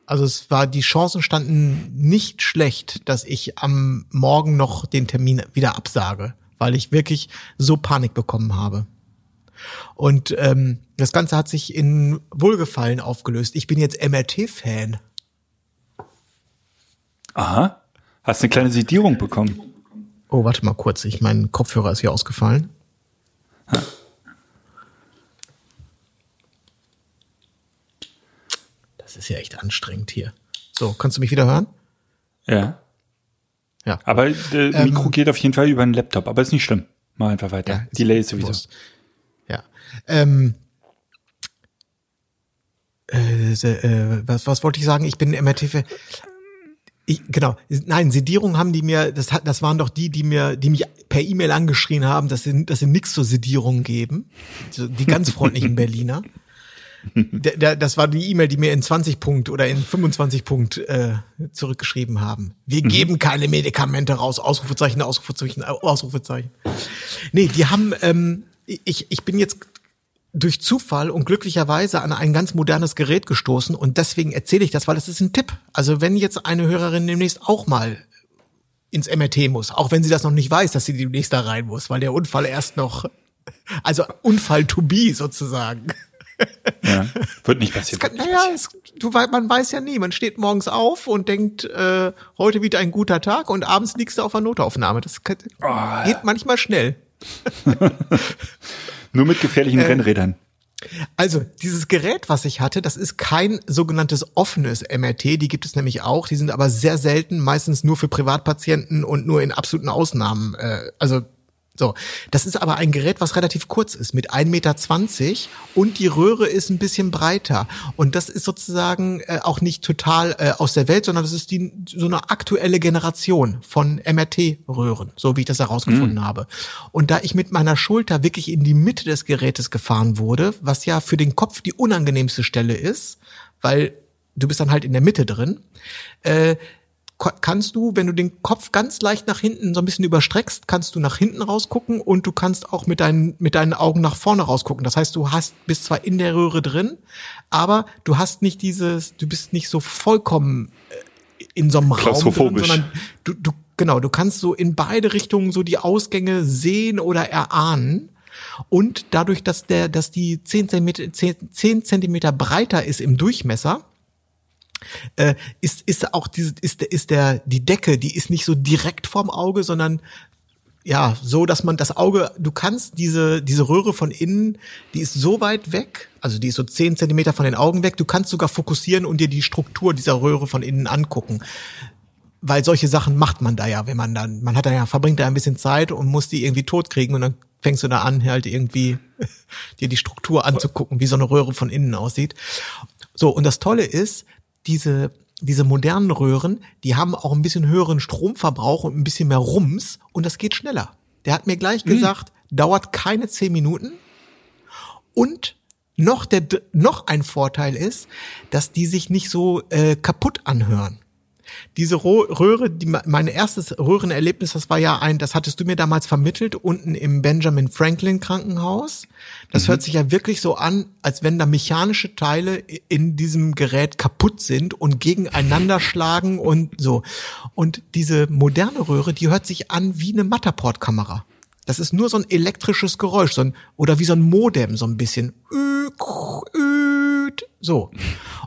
Also es war, die Chancen standen nicht schlecht, dass ich am Morgen noch den Termin wieder absage, weil ich wirklich so Panik bekommen habe. Und ähm, das Ganze hat sich in Wohlgefallen aufgelöst. Ich bin jetzt MRT-Fan. Aha. Hast eine kleine Sedierung bekommen. Oh, warte mal kurz. Ich, mein Kopfhörer ist hier ausgefallen. Ha. Ist ja echt anstrengend hier. So, kannst du mich wieder hören? Ja. Ja. Aber das äh, ähm, Mikro geht auf jeden Fall über einen Laptop, aber ist nicht schlimm. Mal einfach weiter. Ja, Delay ist sowieso. Bewusst. Ja. Ähm, äh, äh, was, was wollte ich sagen? Ich bin MRT. Ich, genau, nein, Sedierung haben die mir, das hat, das waren doch die, die mir, die mich per E-Mail angeschrien haben, dass sie, dass sie nichts zur Sedierung geben. Die ganz freundlichen (laughs) Berliner das war die E-Mail, die mir in 20 Punkt oder in 25 Punkt äh, zurückgeschrieben haben. Wir mhm. geben keine Medikamente raus. Ausrufezeichen, Ausrufezeichen, Ausrufezeichen. Nee, die haben, ähm, ich, ich bin jetzt durch Zufall und glücklicherweise an ein ganz modernes Gerät gestoßen und deswegen erzähle ich das, weil es ist ein Tipp. Also wenn jetzt eine Hörerin demnächst auch mal ins MRT muss, auch wenn sie das noch nicht weiß, dass sie demnächst da rein muss, weil der Unfall erst noch, also Unfall to be sozusagen. Ja, wird nicht passieren. Kann, naja, es, du, man weiß ja nie. Man steht morgens auf und denkt, äh, heute wieder ein guter Tag und abends liegst du auf einer Notaufnahme. Das kann, oh. geht manchmal schnell. (laughs) Nur mit gefährlichen äh, Rennrädern. Also, dieses Gerät, was ich hatte, das ist kein sogenanntes offenes MRT, die gibt es nämlich auch, die sind aber sehr selten, meistens nur für Privatpatienten und nur in absoluten Ausnahmen. Äh, also so, das ist aber ein Gerät, was relativ kurz ist, mit 1,20 Meter und die Röhre ist ein bisschen breiter. Und das ist sozusagen äh, auch nicht total äh, aus der Welt, sondern das ist die, so eine aktuelle Generation von MRT-Röhren, so wie ich das herausgefunden mhm. habe. Und da ich mit meiner Schulter wirklich in die Mitte des Gerätes gefahren wurde, was ja für den Kopf die unangenehmste Stelle ist, weil du bist dann halt in der Mitte drin, äh, kannst du, wenn du den Kopf ganz leicht nach hinten so ein bisschen überstreckst, kannst du nach hinten rausgucken und du kannst auch mit deinen, mit deinen Augen nach vorne rausgucken. Das heißt, du hast, bist zwar in der Röhre drin, aber du hast nicht dieses, du bist nicht so vollkommen äh, in so einem Raum drin, sondern du, du, genau, du kannst so in beide Richtungen so die Ausgänge sehen oder erahnen. Und dadurch, dass der, dass die zehn Zentimeter, zehn Zentimeter breiter ist im Durchmesser, äh, ist ist auch diese ist ist der die Decke, die ist nicht so direkt vorm Auge, sondern ja, so, dass man das Auge, du kannst diese, diese Röhre von innen, die ist so weit weg, also die ist so zehn Zentimeter von den Augen weg, du kannst sogar fokussieren und dir die Struktur dieser Röhre von innen angucken. Weil solche Sachen macht man da ja, wenn man dann, man hat da ja, verbringt da ein bisschen Zeit und muss die irgendwie tot kriegen und dann fängst du da an, halt irgendwie (laughs) dir die Struktur anzugucken, wie so eine Röhre von innen aussieht. So, und das Tolle ist, diese diese modernen Röhren, die haben auch ein bisschen höheren Stromverbrauch und ein bisschen mehr Rums und das geht schneller. Der hat mir gleich mhm. gesagt, dauert keine zehn Minuten und noch der noch ein Vorteil ist, dass die sich nicht so äh, kaputt anhören. Diese Röhre, die, mein erstes Röhrenerlebnis, das war ja ein, das hattest du mir damals vermittelt, unten im Benjamin Franklin Krankenhaus. Das mhm. hört sich ja wirklich so an, als wenn da mechanische Teile in diesem Gerät kaputt sind und gegeneinander (laughs) schlagen und so. Und diese moderne Röhre, die hört sich an wie eine Matterport-Kamera. Das ist nur so ein elektrisches Geräusch, so ein, oder wie so ein Modem, so ein bisschen. So.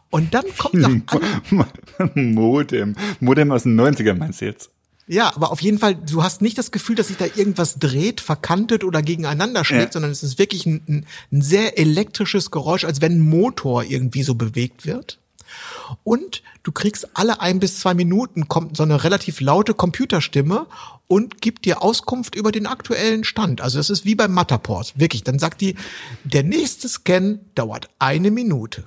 Und dann kommt noch (laughs) Modem. Modem aus den 90ern meinst du jetzt? Ja, aber auf jeden Fall, du hast nicht das Gefühl, dass sich da irgendwas dreht, verkantet oder gegeneinander schlägt, ja. sondern es ist wirklich ein, ein, sehr elektrisches Geräusch, als wenn ein Motor irgendwie so bewegt wird. Und du kriegst alle ein bis zwei Minuten kommt so eine relativ laute Computerstimme und gibt dir Auskunft über den aktuellen Stand. Also es ist wie beim Matterport. Wirklich. Dann sagt die, der nächste Scan dauert eine Minute.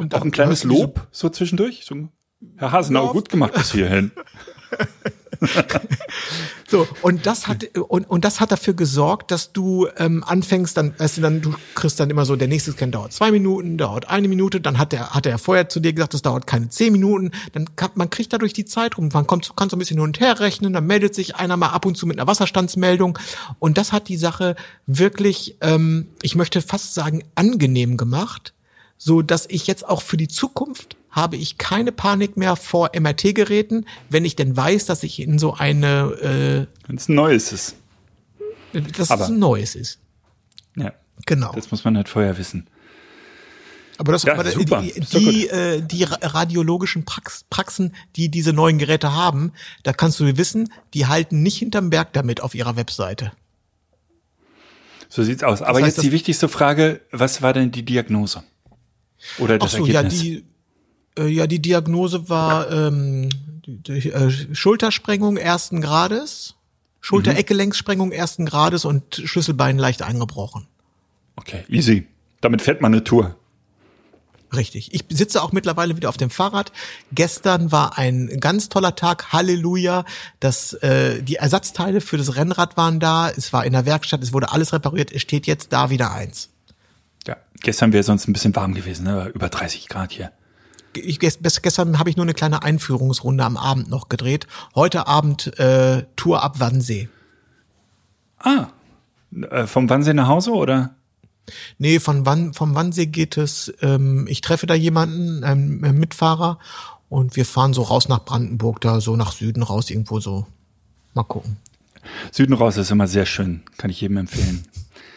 Und auch ein kleines Lob so zwischendurch. So, Herr Hasenau, gut gemacht bis hierhin. (laughs) so, und das hat, und, und das hat dafür gesorgt, dass du ähm, anfängst, dann, weißt du, dann, du kriegst dann immer so, der nächste Scan dauert zwei Minuten, dauert eine Minute, dann hat der, hat er vorher zu dir gesagt, das dauert keine zehn Minuten, dann kann, man kriegt dadurch die Zeit rum, man kommt, kann so ein bisschen hin und her rechnen, dann meldet sich einer mal ab und zu mit einer Wasserstandsmeldung und das hat die Sache wirklich, ähm, ich möchte fast sagen, angenehm gemacht, so dass ich jetzt auch für die Zukunft habe ich keine Panik mehr vor MRT-Geräten, wenn ich denn weiß, dass ich in so eine äh, ein neues ist. Dass Aber, es ein neues ist. Ja. Genau. Das muss man halt vorher wissen. Aber das, ja, aber super. die, die, äh, die radiologischen Prax Praxen, die diese neuen Geräte haben, da kannst du wissen, die halten nicht hinterm Berg damit auf ihrer Webseite. So sieht's aus. Aber das heißt, jetzt die wichtigste Frage, was war denn die Diagnose? Oder das Ach so, Ergebnis? Ja, die, äh, ja, die Diagnose war ähm, die, die, äh, Schultersprengung ersten Grades, Schulter-Eckgelenkssprengung ersten Grades und Schlüsselbein leicht eingebrochen. Okay, easy. Damit fährt man eine Tour. Richtig. Ich sitze auch mittlerweile wieder auf dem Fahrrad. Gestern war ein ganz toller Tag. Halleluja. Das, äh, die Ersatzteile für das Rennrad waren da. Es war in der Werkstatt. Es wurde alles repariert. Es steht jetzt da wieder eins. Gestern wäre sonst ein bisschen warm gewesen, ne? über 30 Grad hier. Ich, gestern habe ich nur eine kleine Einführungsrunde am Abend noch gedreht. Heute Abend äh, Tour ab Wannsee. Ah, äh, vom Wannsee nach Hause oder? Nee, von Wann, vom Wannsee geht es, ähm, ich treffe da jemanden, ähm, Mitfahrer, und wir fahren so raus nach Brandenburg, da so nach Süden raus, irgendwo so Mal gucken. Süden raus ist immer sehr schön, kann ich jedem empfehlen.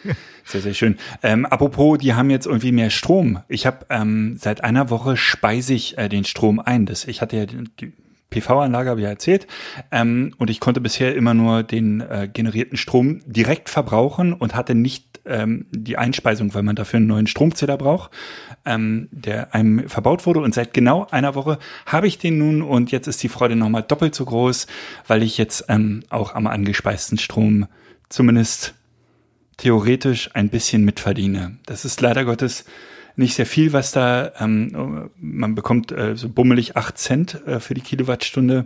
(laughs) Sehr, sehr schön. Ähm, apropos, die haben jetzt irgendwie mehr Strom. Ich habe ähm, seit einer Woche speise ich äh, den Strom ein. Das, ich hatte ja die, PV-Anlage, habe ich ja erzählt, ähm, und ich konnte bisher immer nur den äh, generierten Strom direkt verbrauchen und hatte nicht ähm, die Einspeisung, weil man dafür einen neuen Stromzähler braucht, ähm, der einem verbaut wurde. Und seit genau einer Woche habe ich den nun und jetzt ist die Freude nochmal doppelt so groß, weil ich jetzt ähm, auch am angespeisten Strom zumindest theoretisch ein bisschen mitverdiene. Das ist leider Gottes nicht sehr viel, was da, ähm, man bekommt äh, so bummelig acht Cent äh, für die Kilowattstunde.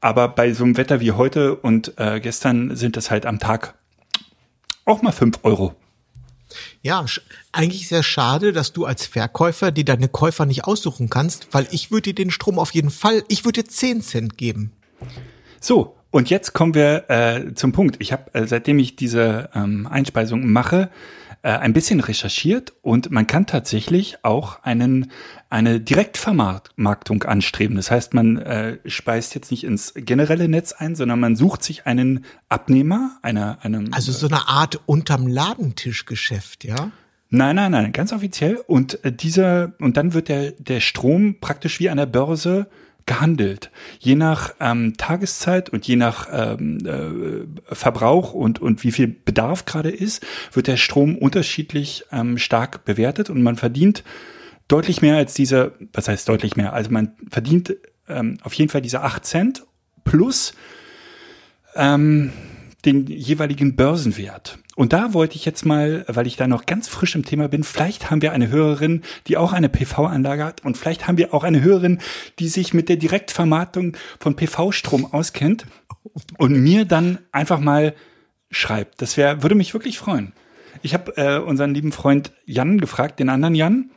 Aber bei so einem Wetter wie heute und äh, gestern sind das halt am Tag auch mal fünf Euro. Ja, eigentlich sehr schade, dass du als Verkäufer dir deine Käufer nicht aussuchen kannst, weil ich würde dir den Strom auf jeden Fall, ich würde dir zehn Cent geben. So, und jetzt kommen wir äh, zum Punkt. Ich habe, äh, seitdem ich diese ähm, Einspeisung mache, äh, ein bisschen recherchiert und man kann tatsächlich auch einen, eine Direktvermarktung anstreben. Das heißt, man äh, speist jetzt nicht ins generelle Netz ein, sondern man sucht sich einen Abnehmer, einer, einem. Also so eine Art unterm Ladentischgeschäft, ja? Nein, nein, nein, ganz offiziell. Und äh, dieser, und dann wird der, der Strom praktisch wie an der Börse gehandelt. Je nach ähm, Tageszeit und je nach ähm, äh, Verbrauch und, und wie viel Bedarf gerade ist, wird der Strom unterschiedlich ähm, stark bewertet und man verdient deutlich mehr als diese, was heißt deutlich mehr? Also man verdient ähm, auf jeden Fall diese 8 Cent plus ähm, den jeweiligen Börsenwert. Und da wollte ich jetzt mal, weil ich da noch ganz frisch im Thema bin, vielleicht haben wir eine Hörerin, die auch eine PV-Anlage hat und vielleicht haben wir auch eine Hörerin, die sich mit der Direktvermarktung von PV-Strom auskennt und mir dann einfach mal schreibt. Das wäre, würde mich wirklich freuen. Ich habe äh, unseren lieben Freund Jan gefragt, den anderen Jan,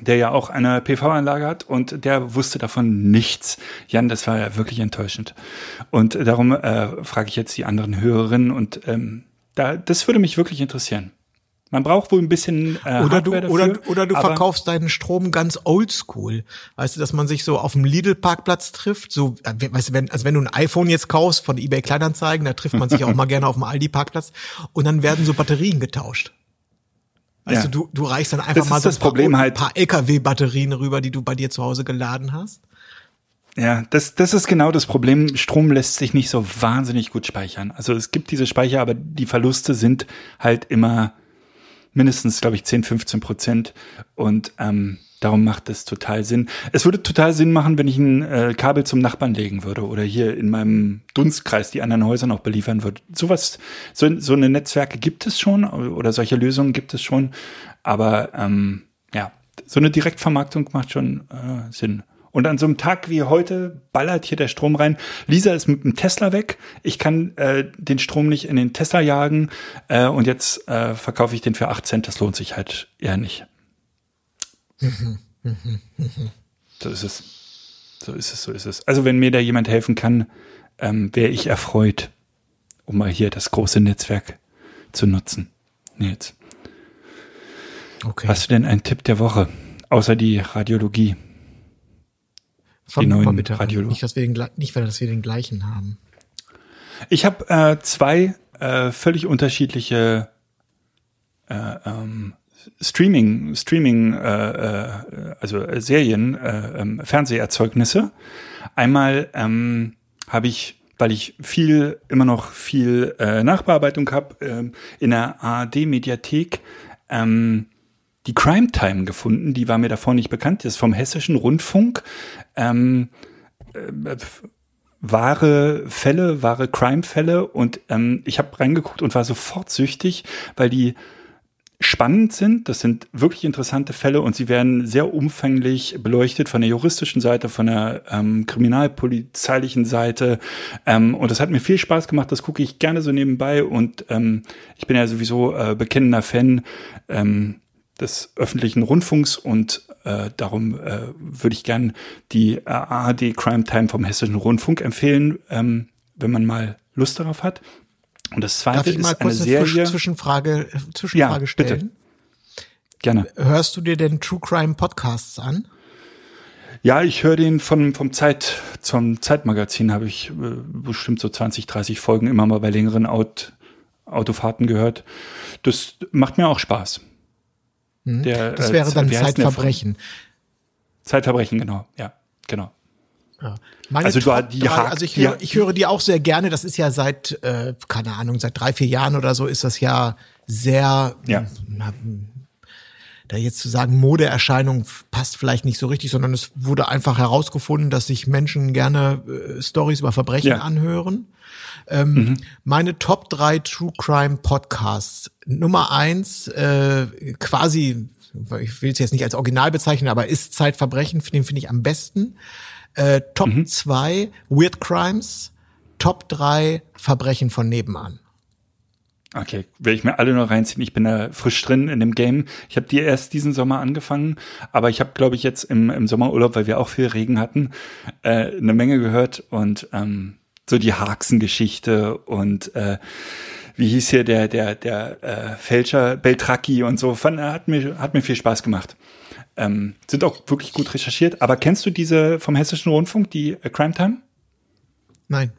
der ja auch eine PV-Anlage hat und der wusste davon nichts. Jan, das war ja wirklich enttäuschend. Und darum äh, frage ich jetzt die anderen Hörerinnen und ähm, da, das würde mich wirklich interessieren. Man braucht wohl ein bisschen äh, oder du dafür, oder oder du verkaufst deinen Strom ganz oldschool, weißt du, dass man sich so auf dem Lidl Parkplatz trifft, so äh, weißt du, wenn also wenn du ein iPhone jetzt kaufst von eBay Kleinanzeigen, da trifft man sich auch (laughs) mal gerne auf dem Aldi Parkplatz und dann werden so Batterien getauscht. Weißt ja. du, du, du reichst dann einfach das mal so ein paar, Problem halt. paar LKW-Batterien rüber, die du bei dir zu Hause geladen hast. Ja, das, das ist genau das Problem. Strom lässt sich nicht so wahnsinnig gut speichern. Also es gibt diese Speicher, aber die Verluste sind halt immer mindestens, glaube ich, 10, 15 Prozent. Und ähm, darum macht es total Sinn. Es würde total Sinn machen, wenn ich ein äh, Kabel zum Nachbarn legen würde oder hier in meinem Dunstkreis die anderen Häuser noch beliefern würde. Sowas, so, so eine Netzwerke gibt es schon oder solche Lösungen gibt es schon. Aber ähm, ja, so eine Direktvermarktung macht schon äh, Sinn. Und an so einem Tag wie heute ballert hier der Strom rein. Lisa ist mit dem Tesla weg. Ich kann äh, den Strom nicht in den Tesla jagen. Äh, und jetzt äh, verkaufe ich den für 8 Cent. Das lohnt sich halt eher nicht. So ist es. So ist es, so ist es. Also wenn mir da jemand helfen kann, ähm, wäre ich erfreut, um mal hier das große Netzwerk zu nutzen. Nils. Okay. Hast du denn einen Tipp der Woche? Außer die Radiologie. Fang die neuen bitte Radiolo. Nicht, dass wir den, nicht, dass wir den gleichen haben. Ich habe äh, zwei äh, völlig unterschiedliche äh, ähm, Streaming, Streaming, äh, äh, also Serien, äh, ähm, Fernseherzeugnisse. Einmal ähm, habe ich, weil ich viel, immer noch viel äh, Nachbearbeitung habe, äh, in der ARD-Mediathek ähm, die Crime Time gefunden. Die war mir davor nicht bekannt. Das ist vom Hessischen Rundfunk. Ähm, äh, wahre Fälle, wahre Crime-Fälle und ähm, ich habe reingeguckt und war sofort süchtig, weil die spannend sind. Das sind wirklich interessante Fälle und sie werden sehr umfänglich beleuchtet von der juristischen Seite, von der ähm, kriminalpolizeilichen Seite. Ähm, und das hat mir viel Spaß gemacht. Das gucke ich gerne so nebenbei und ähm, ich bin ja sowieso äh, bekennender Fan. Ähm, des öffentlichen Rundfunks und äh, darum äh, würde ich gern die ARD Crime Time vom Hessischen Rundfunk empfehlen, ähm, wenn man mal Lust darauf hat. Und das zweite Darf ich mal ist kurz eine Serie. Zwischenfrage, Zwischenfrage ja, stellen? Bitte. Gerne. Hörst du dir denn True Crime Podcasts an? Ja, ich höre den von, vom Zeit, zum Zeitmagazin habe ich äh, bestimmt so 20, 30 Folgen immer mal bei längeren Out, Autofahrten gehört. Das macht mir auch Spaß. Mhm. Der, das wäre äh, dann Zeitverbrechen. Zeitverbrechen, genau, ja, genau. Ja. Also, du, die drei, also ich, höre, ich höre die auch sehr gerne. Das ist ja seit, äh, keine Ahnung, seit drei, vier Jahren oder so ist das ja sehr, ja. Na, da jetzt zu sagen, Modeerscheinung passt vielleicht nicht so richtig, sondern es wurde einfach herausgefunden, dass sich Menschen gerne äh, Stories über Verbrechen ja. anhören. Ähm, mhm. Meine Top drei True Crime Podcasts. Nummer eins, äh, quasi, ich will es jetzt nicht als Original bezeichnen, aber ist Zeitverbrechen, den finde ich am besten. Äh, Top mhm. zwei Weird Crimes. Top drei Verbrechen von nebenan. Okay, werde ich mir alle noch reinziehen. Ich bin da frisch drin in dem Game. Ich habe die erst diesen Sommer angefangen, aber ich habe, glaube ich, jetzt im, im Sommerurlaub, weil wir auch viel Regen hatten, äh, eine Menge gehört und ähm, so die Haxen-Geschichte und äh, wie hieß hier der der der äh, Fälscher Beltracchi und so. Fand, hat mir hat mir viel Spaß gemacht. Ähm, sind auch wirklich gut recherchiert. Aber kennst du diese vom Hessischen Rundfunk die äh, Crime Time? Nein.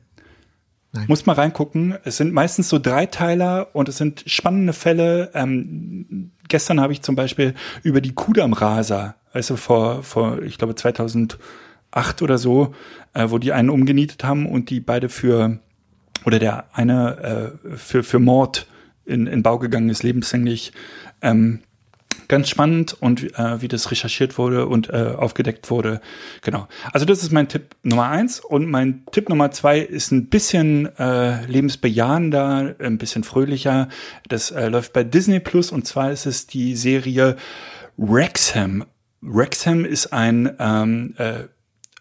Nein. Muss mal reingucken. Es sind meistens so Dreiteiler und es sind spannende Fälle. Ähm, gestern habe ich zum Beispiel über die Kudam-Raser, also vor, vor, ich glaube 2008 oder so, äh, wo die einen umgenietet haben und die beide für, oder der eine äh, für, für Mord in, in Bau gegangen ist, lebenslänglich ähm, ganz spannend und äh, wie das recherchiert wurde und äh, aufgedeckt wurde. Genau. Also das ist mein Tipp Nummer eins. Und mein Tipp Nummer zwei ist ein bisschen äh, lebensbejahender, ein bisschen fröhlicher. Das äh, läuft bei Disney Plus und zwar ist es die Serie Wrexham. Wrexham ist ein ähm, äh,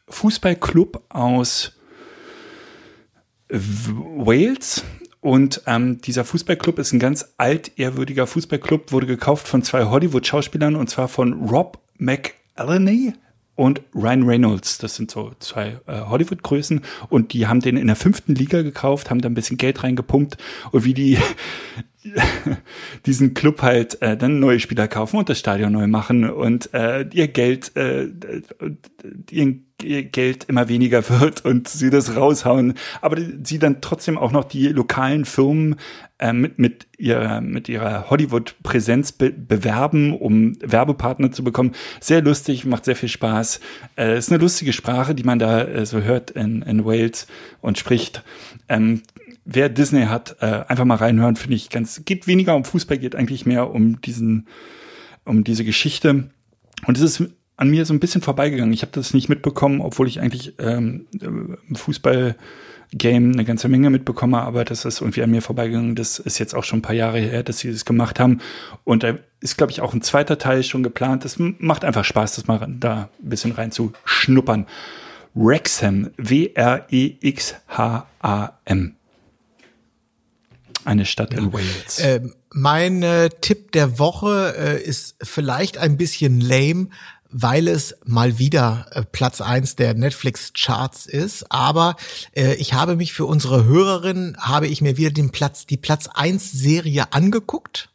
Fußballclub aus Wales und ähm, dieser Fußballclub ist ein ganz altehrwürdiger Fußballclub, wurde gekauft von zwei Hollywood-Schauspielern und zwar von Rob McElhenney und Ryan Reynolds. Das sind so zwei äh, Hollywood-Größen und die haben den in der fünften Liga gekauft, haben da ein bisschen Geld reingepumpt und wie die (laughs) diesen Club halt äh, dann neue Spieler kaufen und das Stadion neu machen und äh, ihr Geld äh, ihr, ihr Geld immer weniger (laughs) wird und sie das raushauen, aber sie dann trotzdem auch noch die lokalen Firmen äh, mit mit ihrer mit ihrer Hollywood Präsenz be bewerben, um Werbepartner zu bekommen. Sehr lustig, macht sehr viel Spaß. Äh, ist eine lustige Sprache, die man da äh, so hört in, in Wales und spricht. Ähm, wer Disney hat, äh, einfach mal reinhören, finde ich ganz, geht weniger um Fußball, geht eigentlich mehr um diesen, um diese Geschichte. Und es ist an mir so ein bisschen vorbeigegangen. Ich habe das nicht mitbekommen, obwohl ich eigentlich ähm, im Fußball-Game eine ganze Menge mitbekomme, aber das ist irgendwie an mir vorbeigegangen. Das ist jetzt auch schon ein paar Jahre her, dass sie das gemacht haben. Und da ist, glaube ich, auch ein zweiter Teil schon geplant. Das macht einfach Spaß, das mal da ein bisschen rein zu schnuppern. Wrexham, W-R-E-X-H-A-M eine Stadt in Wales. Äh, mein äh, Tipp der Woche äh, ist vielleicht ein bisschen lame, weil es mal wieder äh, Platz eins der Netflix Charts ist. Aber äh, ich habe mich für unsere Hörerin, habe ich mir wieder den Platz, die Platz eins Serie angeguckt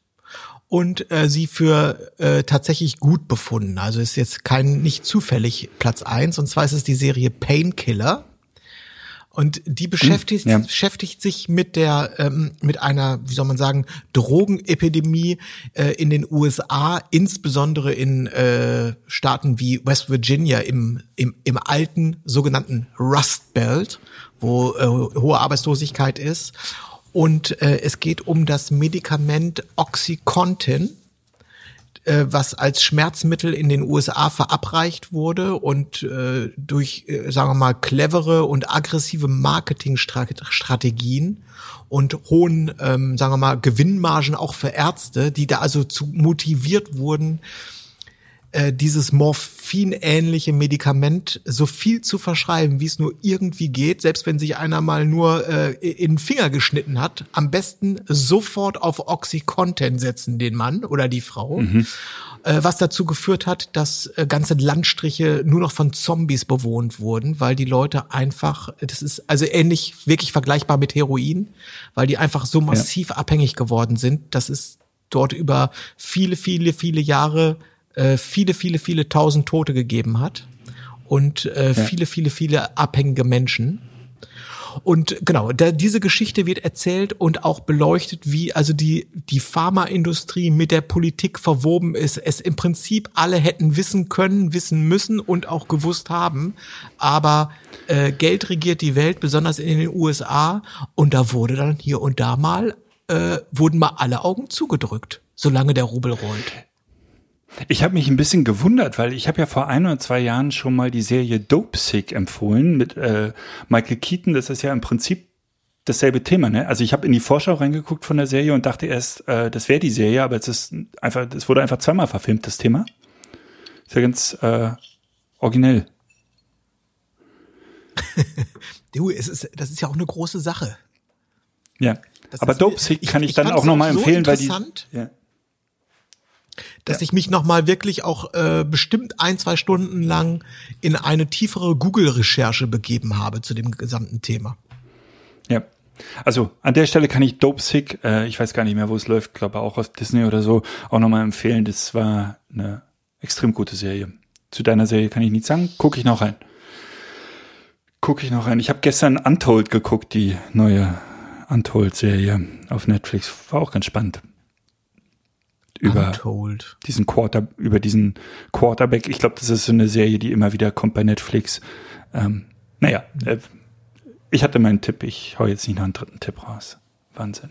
und äh, sie für äh, tatsächlich gut befunden. Also ist jetzt kein, nicht zufällig Platz eins. Und zwar ist es die Serie Painkiller. Und die beschäftigt, ja. beschäftigt sich mit der, ähm, mit einer, wie soll man sagen, Drogenepidemie äh, in den USA, insbesondere in äh, Staaten wie West Virginia im, im, im alten sogenannten Rust Belt, wo äh, hohe Arbeitslosigkeit ist. Und äh, es geht um das Medikament Oxycontin äh, was als Schmerzmittel in den USA verabreicht wurde und äh, durch, äh, sagen wir mal, clevere und aggressive Marketingstrategien und hohen, ähm, sagen wir mal, Gewinnmargen auch für Ärzte, die da also zu motiviert wurden, äh, dieses morphinähnliche Medikament so viel zu verschreiben, wie es nur irgendwie geht, selbst wenn sich einer mal nur äh, in den Finger geschnitten hat, am besten sofort auf Oxycontin setzen den Mann oder die Frau. Mhm. Äh, was dazu geführt hat, dass äh, ganze Landstriche nur noch von Zombies bewohnt wurden, weil die Leute einfach, das ist also ähnlich, wirklich vergleichbar mit Heroin, weil die einfach so massiv ja. abhängig geworden sind. Das ist dort über viele, viele, viele Jahre äh, viele, viele, viele tausend Tote gegeben hat. und äh, viele, viele, viele abhängige Menschen. Und genau, da, diese Geschichte wird erzählt und auch beleuchtet, wie also die, die Pharmaindustrie mit der Politik verwoben ist. Es im Prinzip alle hätten wissen können, wissen müssen und auch gewusst haben. Aber äh, Geld regiert die Welt, besonders in den USA. Und da wurde dann hier und da mal, äh, wurden mal alle Augen zugedrückt, solange der Rubel rollt. Ich habe mich ein bisschen gewundert, weil ich habe ja vor ein oder zwei Jahren schon mal die Serie Dope Sick empfohlen mit äh, Michael Keaton. Das ist ja im Prinzip dasselbe Thema, ne? Also ich habe in die Vorschau reingeguckt von der Serie und dachte erst, äh, das wäre die Serie, aber es ist einfach, es wurde einfach zweimal verfilmt, das Thema. Ist ja ganz äh, originell. (laughs) du, es ist, das ist ja auch eine große Sache. Ja. Das aber ist- Dope Sick kann ich, ich dann auch nochmal so empfehlen, weil die. Ja. Dass ich mich nochmal wirklich auch äh, bestimmt ein, zwei Stunden lang in eine tiefere Google-Recherche begeben habe zu dem gesamten Thema. Ja. Also an der Stelle kann ich Dope Sick, äh, ich weiß gar nicht mehr, wo es läuft, glaube auch aus Disney oder so, auch nochmal empfehlen. Das war eine extrem gute Serie. Zu deiner Serie kann ich nichts sagen. Gucke ich noch rein. Gucke ich noch rein. Ich habe gestern Untold geguckt, die neue Untold-Serie auf Netflix. War auch ganz spannend. Über Untold. diesen Quarter, über diesen Quarterback. Ich glaube, das ist so eine Serie, die immer wieder kommt bei Netflix. Ähm, naja, äh, ich hatte meinen Tipp. Ich hau jetzt nicht noch einen dritten Tipp raus. Wahnsinn.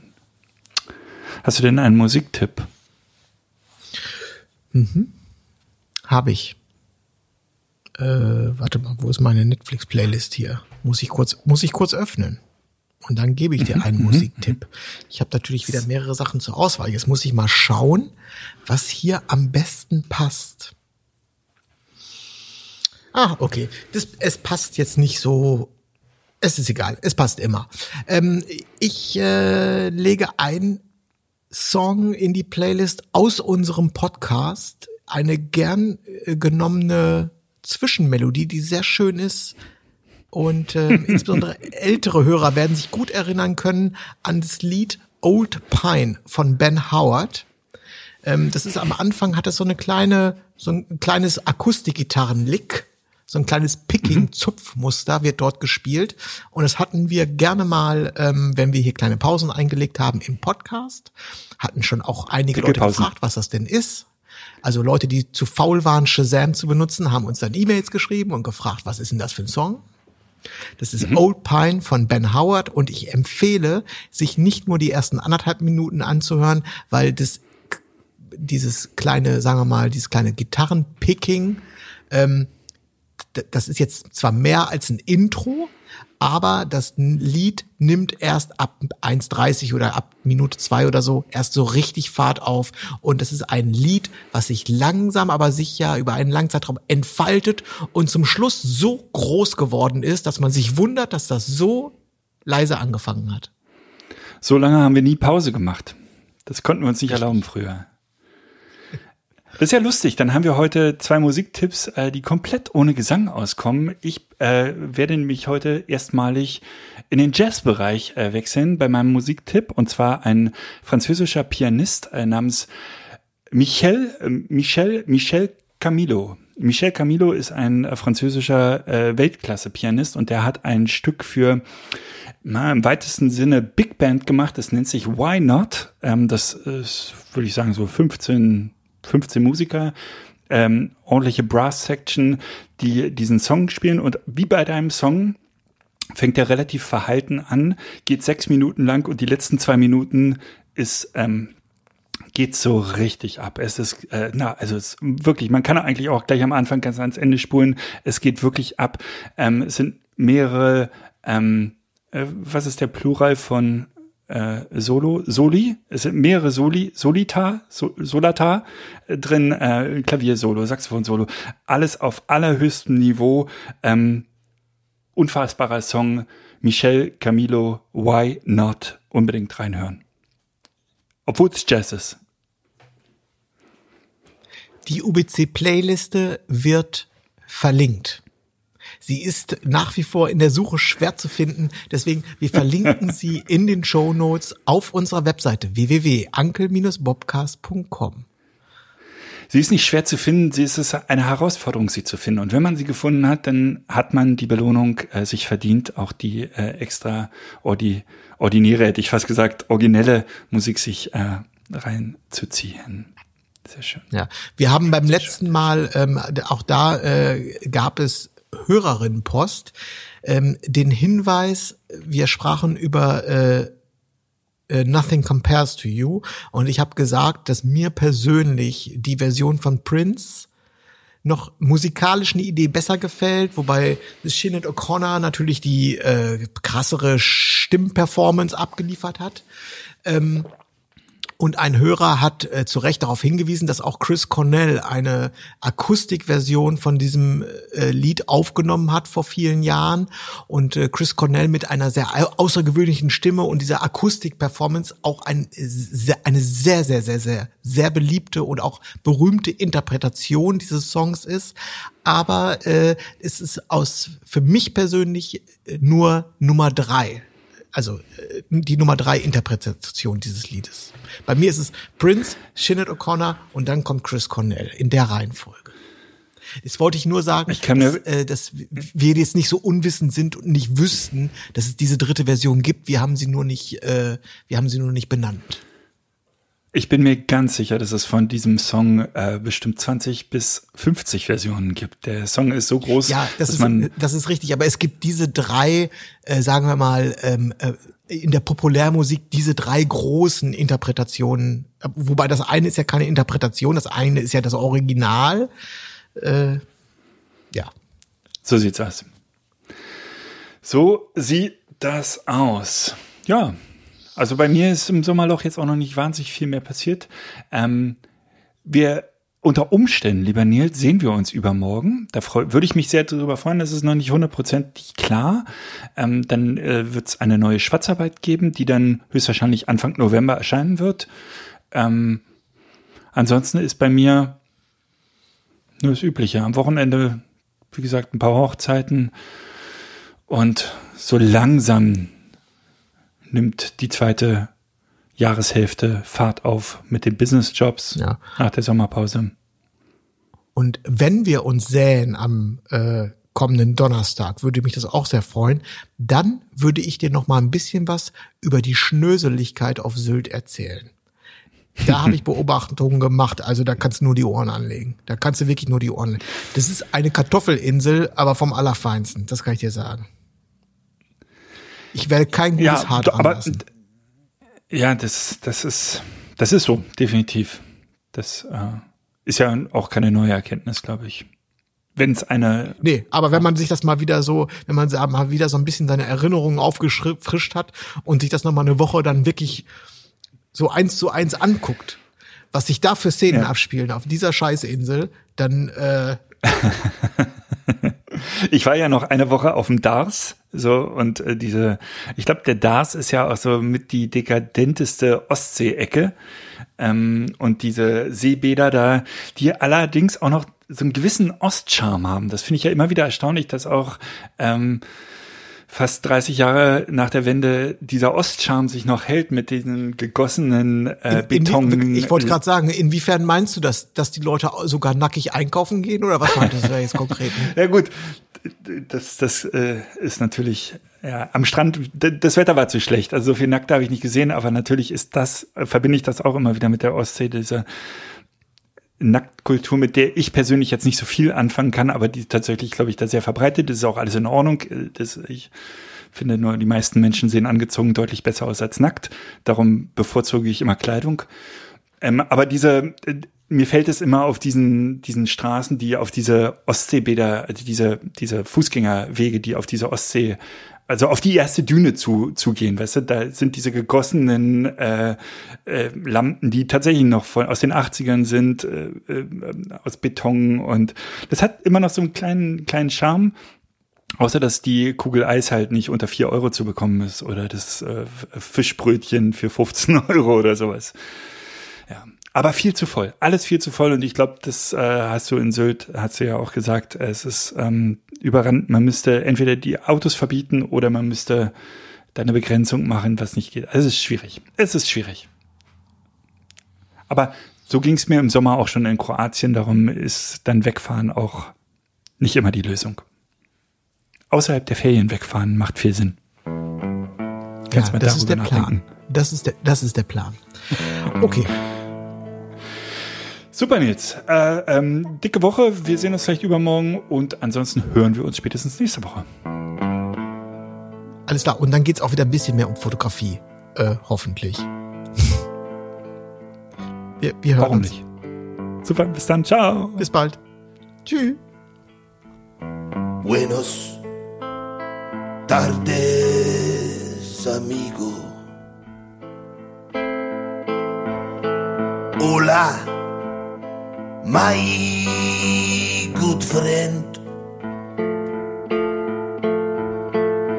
Hast du denn einen Musiktipp? Habe ich. Äh, warte mal, wo ist meine Netflix-Playlist hier? Muss ich kurz, muss ich kurz öffnen. Und dann gebe ich dir einen Musiktipp. Ich habe natürlich wieder mehrere Sachen zur Auswahl. Jetzt muss ich mal schauen, was hier am besten passt. Ah, okay. Das, es passt jetzt nicht so. Es ist egal. Es passt immer. Ähm, ich äh, lege ein Song in die Playlist aus unserem Podcast. Eine gern äh, genommene Zwischenmelodie, die sehr schön ist. Und ähm, (laughs) insbesondere ältere Hörer werden sich gut erinnern können an das Lied Old Pine von Ben Howard. Ähm, das ist am Anfang hat es so eine kleine, so ein kleines Akustikgitarrenlick, so ein kleines Picking-Zupfmuster wird dort gespielt. Und das hatten wir gerne mal, ähm, wenn wir hier kleine Pausen eingelegt haben im Podcast. Hatten schon auch einige Leute gefragt, was das denn ist. Also Leute, die zu faul waren, Shazam zu benutzen, haben uns dann E-Mails geschrieben und gefragt, was ist denn das für ein Song? Das ist Old Pine von Ben Howard und ich empfehle, sich nicht nur die ersten anderthalb Minuten anzuhören, weil das dieses kleine, sagen wir mal, dieses kleine Gitarrenpicking, ähm, das ist jetzt zwar mehr als ein Intro, aber das Lied nimmt erst ab 1,30 oder ab Minute zwei oder so erst so richtig Fahrt auf. Und das ist ein Lied, was sich langsam, aber sicher über einen langen Zeitraum entfaltet und zum Schluss so groß geworden ist, dass man sich wundert, dass das so leise angefangen hat. So lange haben wir nie Pause gemacht. Das konnten wir uns nicht erlauben früher. Das ist ja lustig. Dann haben wir heute zwei Musiktipps, äh, die komplett ohne Gesang auskommen. Ich äh, werde nämlich heute erstmalig in den Jazzbereich äh, wechseln bei meinem Musiktipp. Und zwar ein französischer Pianist äh, namens Michel, äh, Michel, Michel Camilo. Michel Camilo ist ein äh, französischer äh, Weltklasse-Pianist und der hat ein Stück für na, im weitesten Sinne Big Band gemacht. Das nennt sich Why Not. Ähm, das ist, würde ich sagen, so 15, 15 Musiker, ähm, ordentliche Brass-Section, die diesen Song spielen. Und wie bei deinem Song fängt er relativ verhalten an, geht sechs Minuten lang und die letzten zwei Minuten ist ähm, geht so richtig ab. Es ist, äh, na, also es ist wirklich, man kann eigentlich auch gleich am Anfang ganz ans Ende spulen. Es geht wirklich ab. Ähm, es sind mehrere, ähm, äh, was ist der Plural von äh, Solo? Soli? Es sind mehrere Soli, Solita, so, Solata äh, drin, äh, Klavier-Solo, Saxophon-Solo. Alles auf allerhöchstem Niveau. Ähm, unfassbarer Song. Michel Camilo, Why Not? Unbedingt reinhören. Obwohl es Jazz ist. Die UBC-Playliste wird verlinkt. Sie ist nach wie vor in der Suche schwer zu finden. Deswegen, wir verlinken (laughs) sie in den Show Notes auf unserer Webseite www.ankel-bobcast.com. Sie ist nicht schwer zu finden, sie ist es eine Herausforderung, sie zu finden. Und wenn man sie gefunden hat, dann hat man die Belohnung äh, sich verdient, auch die äh, extra ordi, ordinäre, hätte ich fast gesagt, originelle Musik sich äh, reinzuziehen. Sehr schön. Ja, wir haben beim letzten. Mal, ähm, auch da äh, gab es Hörerinnenpost, ähm, den Hinweis, wir sprachen über äh, äh, Nothing Compares to You. Und ich habe gesagt, dass mir persönlich die Version von Prince noch musikalisch eine Idee besser gefällt, wobei Shinnet O'Connor natürlich die äh, krassere Stimmperformance abgeliefert hat. Ähm, und ein Hörer hat äh, zu Recht darauf hingewiesen, dass auch Chris Cornell eine Akustikversion von diesem äh, Lied aufgenommen hat vor vielen Jahren. Und äh, Chris Cornell mit einer sehr außergewöhnlichen Stimme und dieser Akustik-Performance auch ein, sehr, eine sehr, sehr, sehr, sehr, sehr beliebte und auch berühmte Interpretation dieses Songs ist. Aber äh, es ist aus für mich persönlich äh, nur Nummer drei also äh, die Nummer drei Interpretation dieses Liedes. Bei mir ist es Prince, Shinnet O'Connor und dann kommt Chris Cornell in der Reihenfolge. Das wollte ich nur sagen, ich kann dass, äh, dass wir jetzt nicht so unwissend sind und nicht wüssten, dass es diese dritte Version gibt. Wir haben sie nur nicht, äh, wir haben sie nur nicht benannt. Ich bin mir ganz sicher, dass es von diesem Song äh, bestimmt 20 bis 50 Versionen gibt. Der Song ist so groß, ja, das dass ist, man das ist richtig. Aber es gibt diese drei, äh, sagen wir mal, ähm, äh, in der Populärmusik diese drei großen Interpretationen. Wobei das eine ist ja keine Interpretation, das eine ist ja das Original. Äh, ja. So sieht's aus. So sieht das aus. Ja, also bei mir ist im Sommerloch jetzt auch noch nicht wahnsinnig viel mehr passiert. Ähm, wir unter Umständen, lieber Nils, sehen wir uns übermorgen. Da würde ich mich sehr darüber freuen. Das ist noch nicht hundertprozentig klar. Ähm, dann äh, wird es eine neue Schwarzarbeit geben, die dann höchstwahrscheinlich Anfang November erscheinen wird. Ähm, ansonsten ist bei mir nur das Übliche. Am Wochenende, wie gesagt, ein paar Hochzeiten und so langsam nimmt die zweite Jahreshälfte Fahrt auf mit den Businessjobs ja. nach der Sommerpause. Und wenn wir uns säen am äh, kommenden Donnerstag, würde mich das auch sehr freuen. Dann würde ich dir noch mal ein bisschen was über die Schnöseligkeit auf Sylt erzählen. Da habe ich (laughs) Beobachtungen gemacht, also da kannst du nur die Ohren anlegen. Da kannst du wirklich nur die Ohren anlegen. Das ist eine Kartoffelinsel, aber vom Allerfeinsten, das kann ich dir sagen. Ich werde kein gutes ja, Hart aber, Ja, das, das ist, das ist so, definitiv. Das äh, ist ja auch keine neue Erkenntnis, glaube ich. Wenn es eine. Nee, aber wenn man sich das mal wieder so, wenn man mal wieder so ein bisschen seine Erinnerungen aufgefrischt hat und sich das nochmal eine Woche dann wirklich so eins zu eins anguckt, was sich da für Szenen ja. abspielen auf dieser Scheißinsel, dann äh, (laughs) ich war ja noch eine Woche auf dem Dars, so und äh, diese, ich glaube, der Dars ist ja auch so mit die dekadenteste Ostsee-Ecke ähm, und diese Seebäder da, die allerdings auch noch so einen gewissen Ostcharme haben. Das finde ich ja immer wieder erstaunlich, dass auch ähm, fast 30 Jahre nach der Wende dieser Ostcharme sich noch hält mit diesen gegossenen äh, Beton. In, ich wollte gerade sagen, inwiefern meinst du das, dass die Leute sogar nackig einkaufen gehen oder was meintest du da jetzt konkret? (laughs) ja gut, das, das äh, ist natürlich ja, am Strand, das Wetter war zu schlecht, also so viel nackt habe ich nicht gesehen, aber natürlich ist das, verbinde ich das auch immer wieder mit der Ostsee, dieser Nacktkultur, mit der ich persönlich jetzt nicht so viel anfangen kann, aber die tatsächlich, glaube ich, da sehr verbreitet ist, ist auch alles in Ordnung. Das, ich finde nur, die meisten Menschen sehen angezogen deutlich besser aus als nackt. Darum bevorzuge ich immer Kleidung. Ähm, aber diese, mir fällt es immer auf diesen, diesen Straßen, die auf diese Ostseebäder, also diese, diese Fußgängerwege, die auf diese Ostsee also auf die erste Düne zu, zu gehen, weißt du, da sind diese gegossenen äh, äh, Lampen, die tatsächlich noch von, aus den 80ern sind, äh, äh, aus Beton und das hat immer noch so einen kleinen, kleinen Charme. Außer dass die Kugel Eis halt nicht unter vier Euro zu bekommen ist oder das äh, Fischbrötchen für 15 (laughs) Euro oder sowas. Ja, aber viel zu voll. Alles viel zu voll. Und ich glaube, das äh, hast du in Sylt, hast du ja auch gesagt, es ist ähm, überrannt. Man müsste entweder die Autos verbieten oder man müsste da eine Begrenzung machen, was nicht geht. Also es ist schwierig. Es ist schwierig. Aber So ging es mir im Sommer auch schon in Kroatien. Darum ist dann Wegfahren auch nicht immer die Lösung. Außerhalb der Ferien wegfahren macht viel Sinn. Kannst ja, das ist der Plan. Das ist der, das ist der Plan. Okay. Super, Nils. Äh, ähm, dicke Woche. Wir sehen uns vielleicht übermorgen und ansonsten hören wir uns spätestens nächste Woche. Alles klar. Und dann geht's auch wieder ein bisschen mehr um Fotografie. Äh, hoffentlich. (laughs) wir, wir hören Warum uns. nicht? Super, bis dann. Ciao. Bis bald. Tschüss. Buenos tardes, amigo. Hola, my good friend.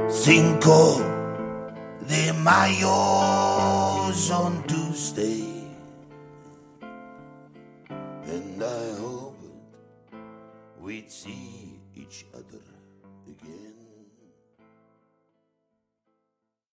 Cinco de Mayo on Tuesday. And I hope we'd see each other.